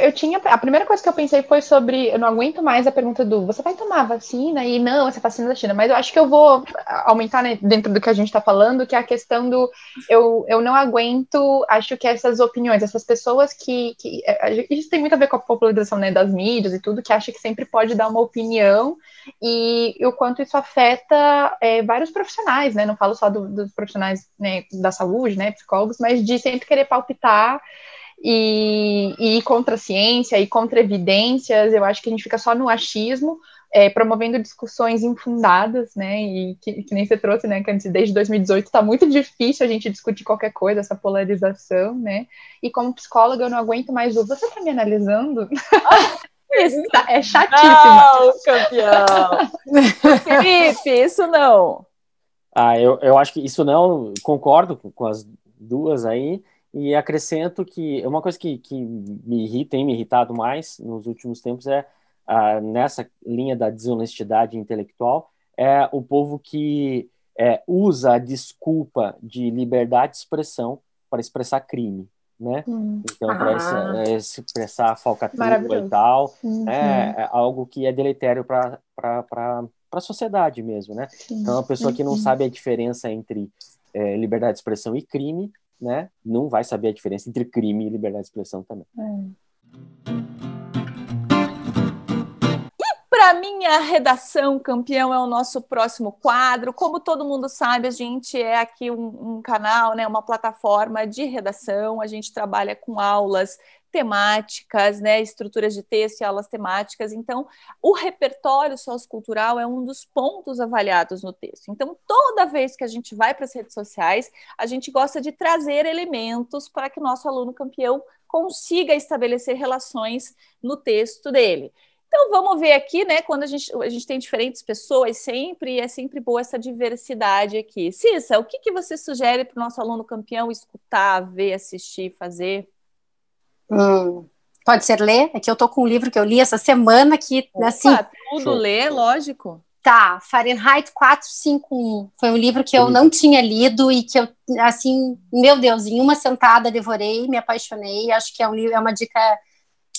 eu tinha. A primeira coisa que eu pensei foi sobre. Eu não aguento mais a pergunta do você vai tomar vacina? E não, essa vacina da China. Mas eu acho que eu vou aumentar né, dentro do que a gente está falando, que é a questão do. Eu, eu não aguento, acho que essas opiniões, essas pessoas que. que é, isso tem muito a ver com a popularização né, das mídias e tudo, que acha que sempre pode dar uma opinião e, e o quanto isso afeta é, vários profissionais, né? Não falo só do, dos profissionais né, da saúde, né, psicólogos, mas de sempre querer palpitar e, e ir contra a ciência e contra evidências, eu acho que a gente fica só no achismo, é, promovendo discussões infundadas, né, e que, que nem você trouxe, né, que desde 2018 está muito difícil a gente discutir qualquer coisa, essa polarização, né, e como psicóloga eu não aguento mais o, você está me analisando? Isso tá, é chatíssimo. Não, campeão! Felipe, isso não. Ah, eu, eu acho que isso não, concordo com, com as duas aí, e acrescento que uma coisa que, que me irrita, tem me irritado mais nos últimos tempos é ah, nessa linha da desonestidade intelectual, é o povo que é, usa a desculpa de liberdade de expressão para expressar crime. Né? Hum. Então, ah. para é, expressar falcatrua e tal, uhum. é, é, algo que é deletério para a sociedade mesmo, né? Sim. Então, a pessoa que não sabe a diferença entre é, liberdade de expressão e crime, né, não vai saber a diferença entre crime e liberdade de expressão também. É. E para minha redação, campeão é o nosso próximo quadro. Como todo mundo sabe, a gente é aqui um, um canal, né, uma plataforma de redação. A gente trabalha com aulas temáticas, né, estruturas de texto e aulas temáticas. Então, o repertório sociocultural é um dos pontos avaliados no texto. Então, toda vez que a gente vai para as redes sociais, a gente gosta de trazer elementos para que o nosso aluno campeão consiga estabelecer relações no texto dele. Então vamos ver aqui, né? Quando a gente, a gente tem diferentes pessoas sempre, é sempre boa essa diversidade aqui. Cissa, o que, que você sugere para o nosso aluno campeão escutar, ver, assistir, fazer? Hum, pode ser ler? É que eu tô com um livro que eu li essa semana que, Opa, assim... tudo ler, lógico. Tá, Fahrenheit 451. Foi um livro que eu não tinha lido e que eu, assim, meu Deus, em uma sentada devorei, me apaixonei. Acho que é, um, é uma dica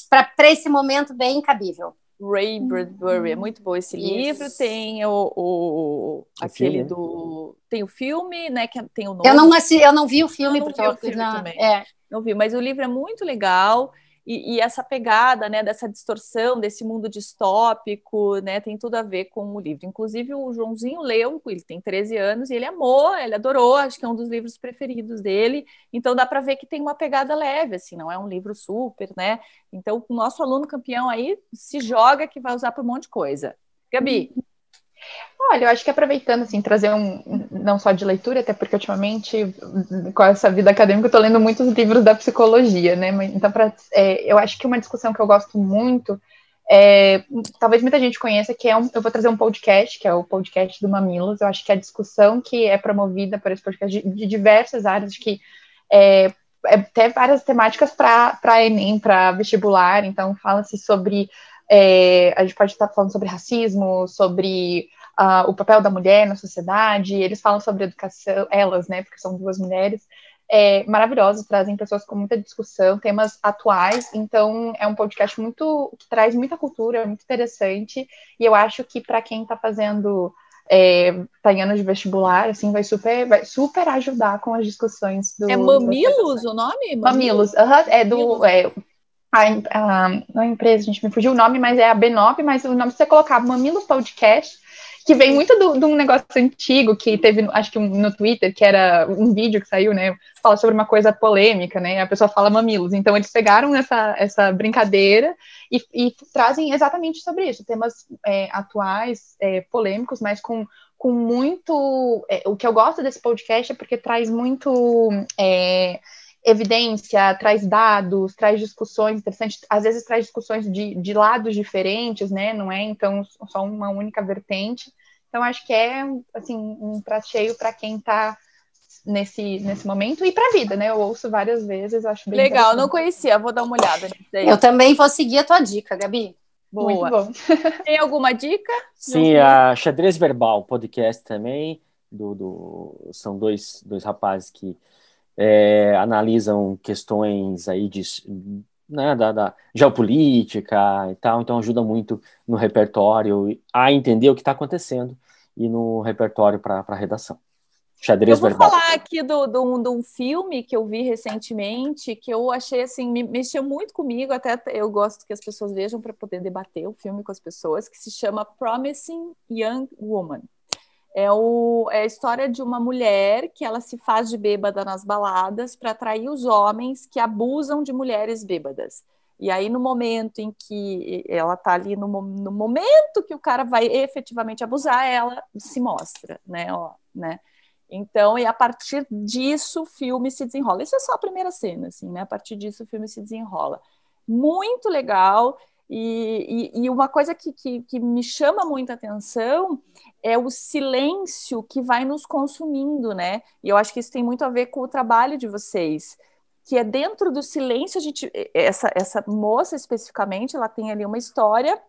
para esse momento bem cabível. Ray Bradbury, é muito bom esse Isso. livro. Tem o, o aquele filme. do. Tem o filme, né? Que tem o nome. Eu não, eu não vi o filme, eu porque vi eu, o filme não, também. É, não viu, mas o livro é muito legal. E, e, essa pegada, né, dessa distorção desse mundo distópico, né, tem tudo a ver com o livro. Inclusive o Joãozinho leu, ele tem 13 anos e ele amou, ele adorou, acho que é um dos livros preferidos dele. Então dá para ver que tem uma pegada leve, assim, não é um livro super, né? Então o nosso aluno campeão aí se joga que vai usar para um monte de coisa. Gabi. Olha, eu acho que aproveitando, assim, trazer um, não só de leitura, até porque ultimamente, com essa vida acadêmica, eu estou lendo muitos livros da psicologia, né? Então, pra, é, eu acho que uma discussão que eu gosto muito, é, talvez muita gente conheça, que é um, eu vou trazer um podcast, que é o podcast do Mamilos, eu acho que a discussão que é promovida por esse podcast de, de diversas áreas, que é, é até várias temáticas para Enem, para vestibular, então fala-se sobre é, a gente pode estar falando sobre racismo, sobre uh, o papel da mulher na sociedade, eles falam sobre educação, elas, né, porque são duas mulheres, é, maravilhosos, trazem pessoas com muita discussão, temas atuais, então é um podcast muito que traz muita cultura, muito interessante, e eu acho que para quem está fazendo é, tá em ano de vestibular, assim, vai super, vai super ajudar com as discussões do. É Mamilos o nome? Mamilos, Mamilos. é do. É, a, a, a, empresa, a gente me fugiu o nome, mas é a B9, mas o nome você colocar Mamilos Podcast, que vem muito de um negócio antigo que teve, acho que no Twitter, que era um vídeo que saiu, né? Fala sobre uma coisa polêmica, né? A pessoa fala mamilos. Então, eles pegaram essa, essa brincadeira e, e trazem exatamente sobre isso, temas é, atuais, é, polêmicos, mas com, com muito. É, o que eu gosto desse podcast é porque traz muito é, evidência, traz dados, traz discussões interessantes, às vezes traz discussões de, de lados diferentes, né? Não é então só uma única vertente. Então acho que é assim um prato cheio para quem está nesse, nesse momento e para a vida, né? Eu ouço várias vezes, acho bem legal. Não conhecia, vou dar uma olhada. Eu também vou seguir a tua dica, Gabi. Boa. Muito bom. Tem alguma dica? Sim, a Xadrez Verbal podcast também. Do, do, são dois, dois rapazes que é, analisam questões aí de né, da, da, geopolítica e tal, então ajuda muito no repertório a entender o que está acontecendo e no repertório para a redação. Xadrez eu vou verbal. falar aqui do, do, de um filme que eu vi recentemente, que eu achei assim, me mexeu muito comigo, até eu gosto que as pessoas vejam para poder debater o filme com as pessoas, que se chama Promising Young Woman. É, o, é a história de uma mulher que ela se faz de bêbada nas baladas para atrair os homens que abusam de mulheres bêbadas. E aí, no momento em que ela está ali, no, no, momento que o cara vai efetivamente abusar, ela se mostra, né? Ó, né? Então, e a partir disso o filme se desenrola. Isso é só a primeira cena, assim, né? A partir disso o filme se desenrola. Muito legal. E, e, e uma coisa que, que, que, me chama muita atenção é o silêncio que vai nos consumindo, né? E eu acho que isso tem muito a ver com o trabalho de vocês, que é dentro do silêncio a gente, essa, essa moça especificamente, ela tem ali uma história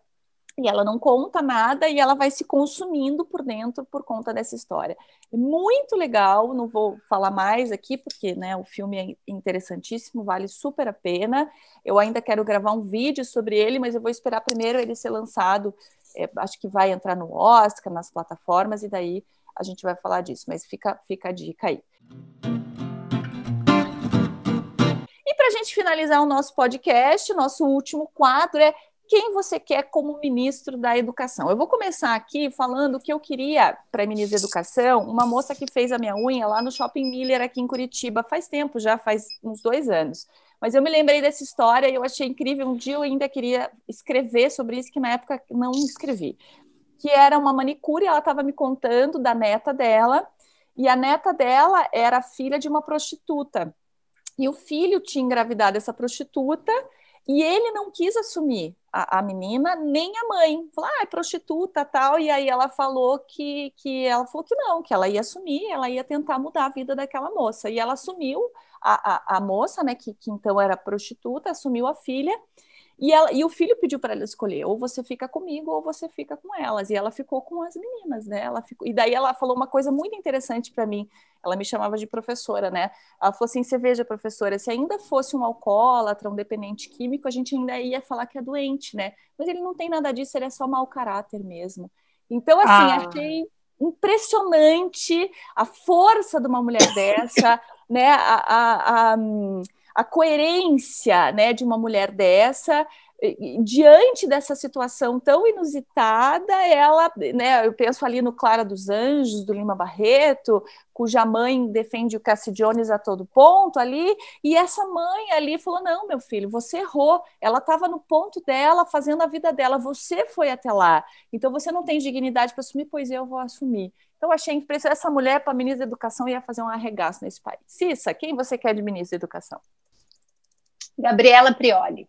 e ela não conta nada e ela vai se consumindo por dentro por conta dessa história. É muito legal, não vou falar mais aqui porque né, o filme é interessantíssimo, vale super a pena. Eu ainda quero gravar um vídeo sobre ele, mas eu vou esperar primeiro ele ser lançado. É, acho que vai entrar no Oscar, nas plataformas, e daí a gente vai falar disso, mas fica, fica a dica aí. E para a gente finalizar o nosso podcast, nosso último quadro é quem você quer como ministro da Educação. Eu vou começar aqui falando que eu queria, para ministro da Educação, uma moça que fez a minha unha lá no Shopping Miller, aqui em Curitiba, faz tempo, já faz uns dois anos. Mas eu me lembrei dessa história e eu achei incrível. Um dia eu ainda queria escrever sobre isso, que na época não escrevi. Que era uma manicure, ela estava me contando da neta dela, e a neta dela era filha de uma prostituta. E o filho tinha engravidado essa prostituta, e ele não quis assumir a, a, menina, nem a mãe. Falou, ah, é prostituta tal. E aí ela falou que, que ela falou que não, que ela ia assumir, ela ia tentar mudar a vida daquela moça. E ela assumiu a, a, a moça, né, que, que então era prostituta, assumiu a filha. E, ela, e o filho pediu para ela escolher, ou você fica comigo ou você fica com elas. E ela ficou com as meninas, né? Ela ficou, e daí ela falou uma coisa muito interessante para mim. Ela me chamava de professora, né? Ela falou assim: você veja, professora, se ainda fosse um alcoólatra, um dependente químico, a gente ainda ia falar que é doente, né? Mas ele não tem nada disso, ele é só mau caráter mesmo. Então, assim, ah. achei impressionante a força de uma mulher dessa, né? a, a, a coerência né, de uma mulher dessa diante dessa situação tão inusitada, ela, né, eu penso ali no Clara dos Anjos, do Lima Barreto, cuja mãe defende o Cassidiones a todo ponto ali, e essa mãe ali falou: não, meu filho, você errou, ela estava no ponto dela, fazendo a vida dela, você foi até lá, então você não tem dignidade para assumir, pois eu vou assumir. Então, achei impressionante, essa mulher, para ministra da Educação, ia fazer um arregaço nesse país. Cissa, quem você quer de ministra da Educação? Gabriela Prioli.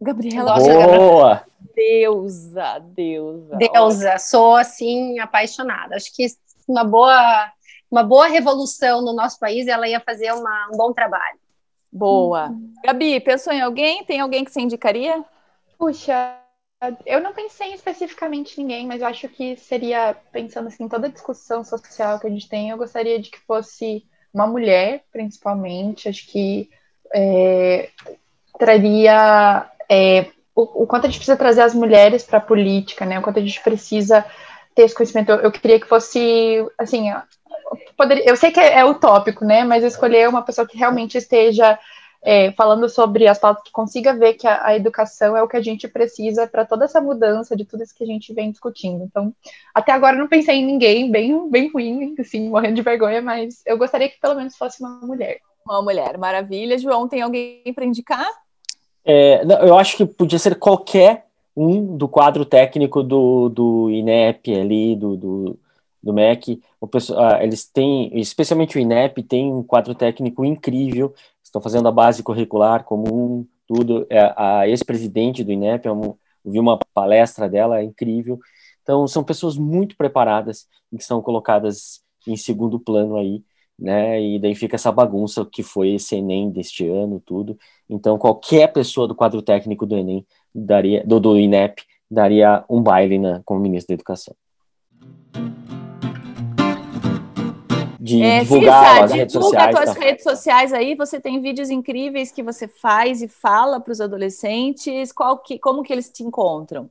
Gabriela Boa! Deusa, deusa. Deusa, sou assim apaixonada. Acho que uma boa, uma boa revolução no nosso país, ela ia fazer uma, um bom trabalho. Boa. Hum. Gabi, pensou em alguém? Tem alguém que você indicaria? Puxa, eu não pensei especificamente em ninguém, mas eu acho que seria, pensando assim, toda a discussão social que a gente tem, eu gostaria de que fosse uma mulher, principalmente. Acho que é, traria é, o, o, quanto a gente precisa trazer as mulheres para a política, né? O quanto a gente precisa ter esse conhecimento. Eu, eu queria que fosse, assim, poderia, eu sei que é, é utópico, né? Mas escolher uma pessoa que realmente esteja é, falando sobre as pautas, que consiga ver que a, a educação é o que a gente precisa para toda essa mudança de tudo isso que a gente vem discutindo. Então, até agora não pensei em ninguém, bem, bem ruim, assim, morrendo de vergonha, mas eu gostaria que pelo menos fosse uma mulher. Uma mulher, maravilha. João, tem alguém para indicar? É, não, eu acho que podia ser qualquer um do quadro técnico do, do INEP ali, do, do, do MEC. O pessoal, ah, eles têm, especialmente o INEP, tem um quadro técnico incrível. Estão fazendo a base curricular comum, tudo. É, a ex-presidente do INEP, eu vi uma palestra dela, é incrível. Então, são pessoas muito preparadas e que são colocadas em segundo plano aí né? E daí fica essa bagunça que foi esse Enem deste ano, tudo. Então, qualquer pessoa do quadro técnico do Enem, daria, do, do INEP, daria um baile na, como ministro da Educação. De é, divulgar as redes sociais. Divulga as tá. redes sociais aí, você tem vídeos incríveis que você faz e fala para os adolescentes. Qual que, como que eles te encontram?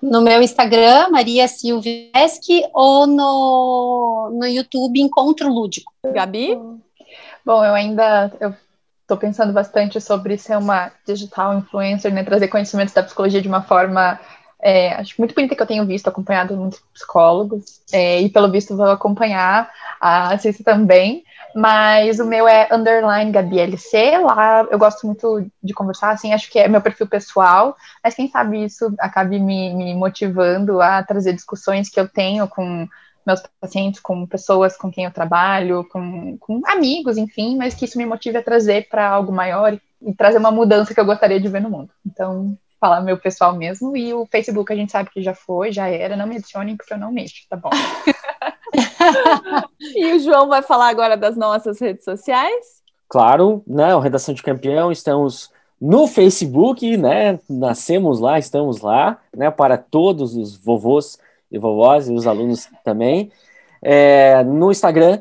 No meu Instagram, Maria Silveschi, ou no, no YouTube Encontro Lúdico. Gabi? Bom, eu ainda eu estou pensando bastante sobre ser uma digital influencer, né, trazer conhecimentos da psicologia de uma forma é, acho muito bonita que eu tenho visto, acompanhado muitos psicólogos, é, e pelo visto vou acompanhar a Cissa também, mas o meu é underline GabiLC, lá eu gosto muito de conversar, assim, acho que é meu perfil pessoal, mas quem sabe isso acabe me, me motivando a trazer discussões que eu tenho com meus pacientes, com pessoas com quem eu trabalho, com, com amigos, enfim, mas que isso me motive a trazer para algo maior e, e trazer uma mudança que eu gostaria de ver no mundo. Então, falar meu pessoal mesmo, e o Facebook a gente sabe que já foi, já era, não me adicionem porque eu não mexo, tá bom? e o João vai falar agora das nossas redes sociais? Claro, né, o Redação de Campeão, estamos no Facebook, né, nascemos lá, estamos lá, né, para todos os vovôs e vovós e os alunos também, é, no Instagram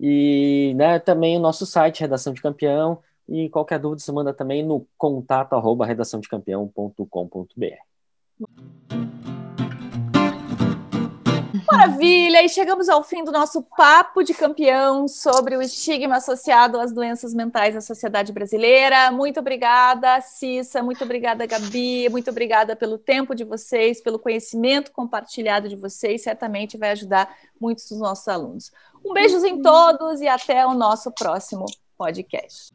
e, né, também o nosso site, Redação de Campeão, e qualquer dúvida você manda também no contato arroba redaçãodecampeão.com.br. Maravilha! E chegamos ao fim do nosso papo de campeão sobre o estigma associado às doenças mentais na sociedade brasileira. Muito obrigada, Cissa, muito obrigada, Gabi, muito obrigada pelo tempo de vocês, pelo conhecimento compartilhado de vocês, certamente vai ajudar muitos dos nossos alunos. Um beijo em todos e até o nosso próximo podcast.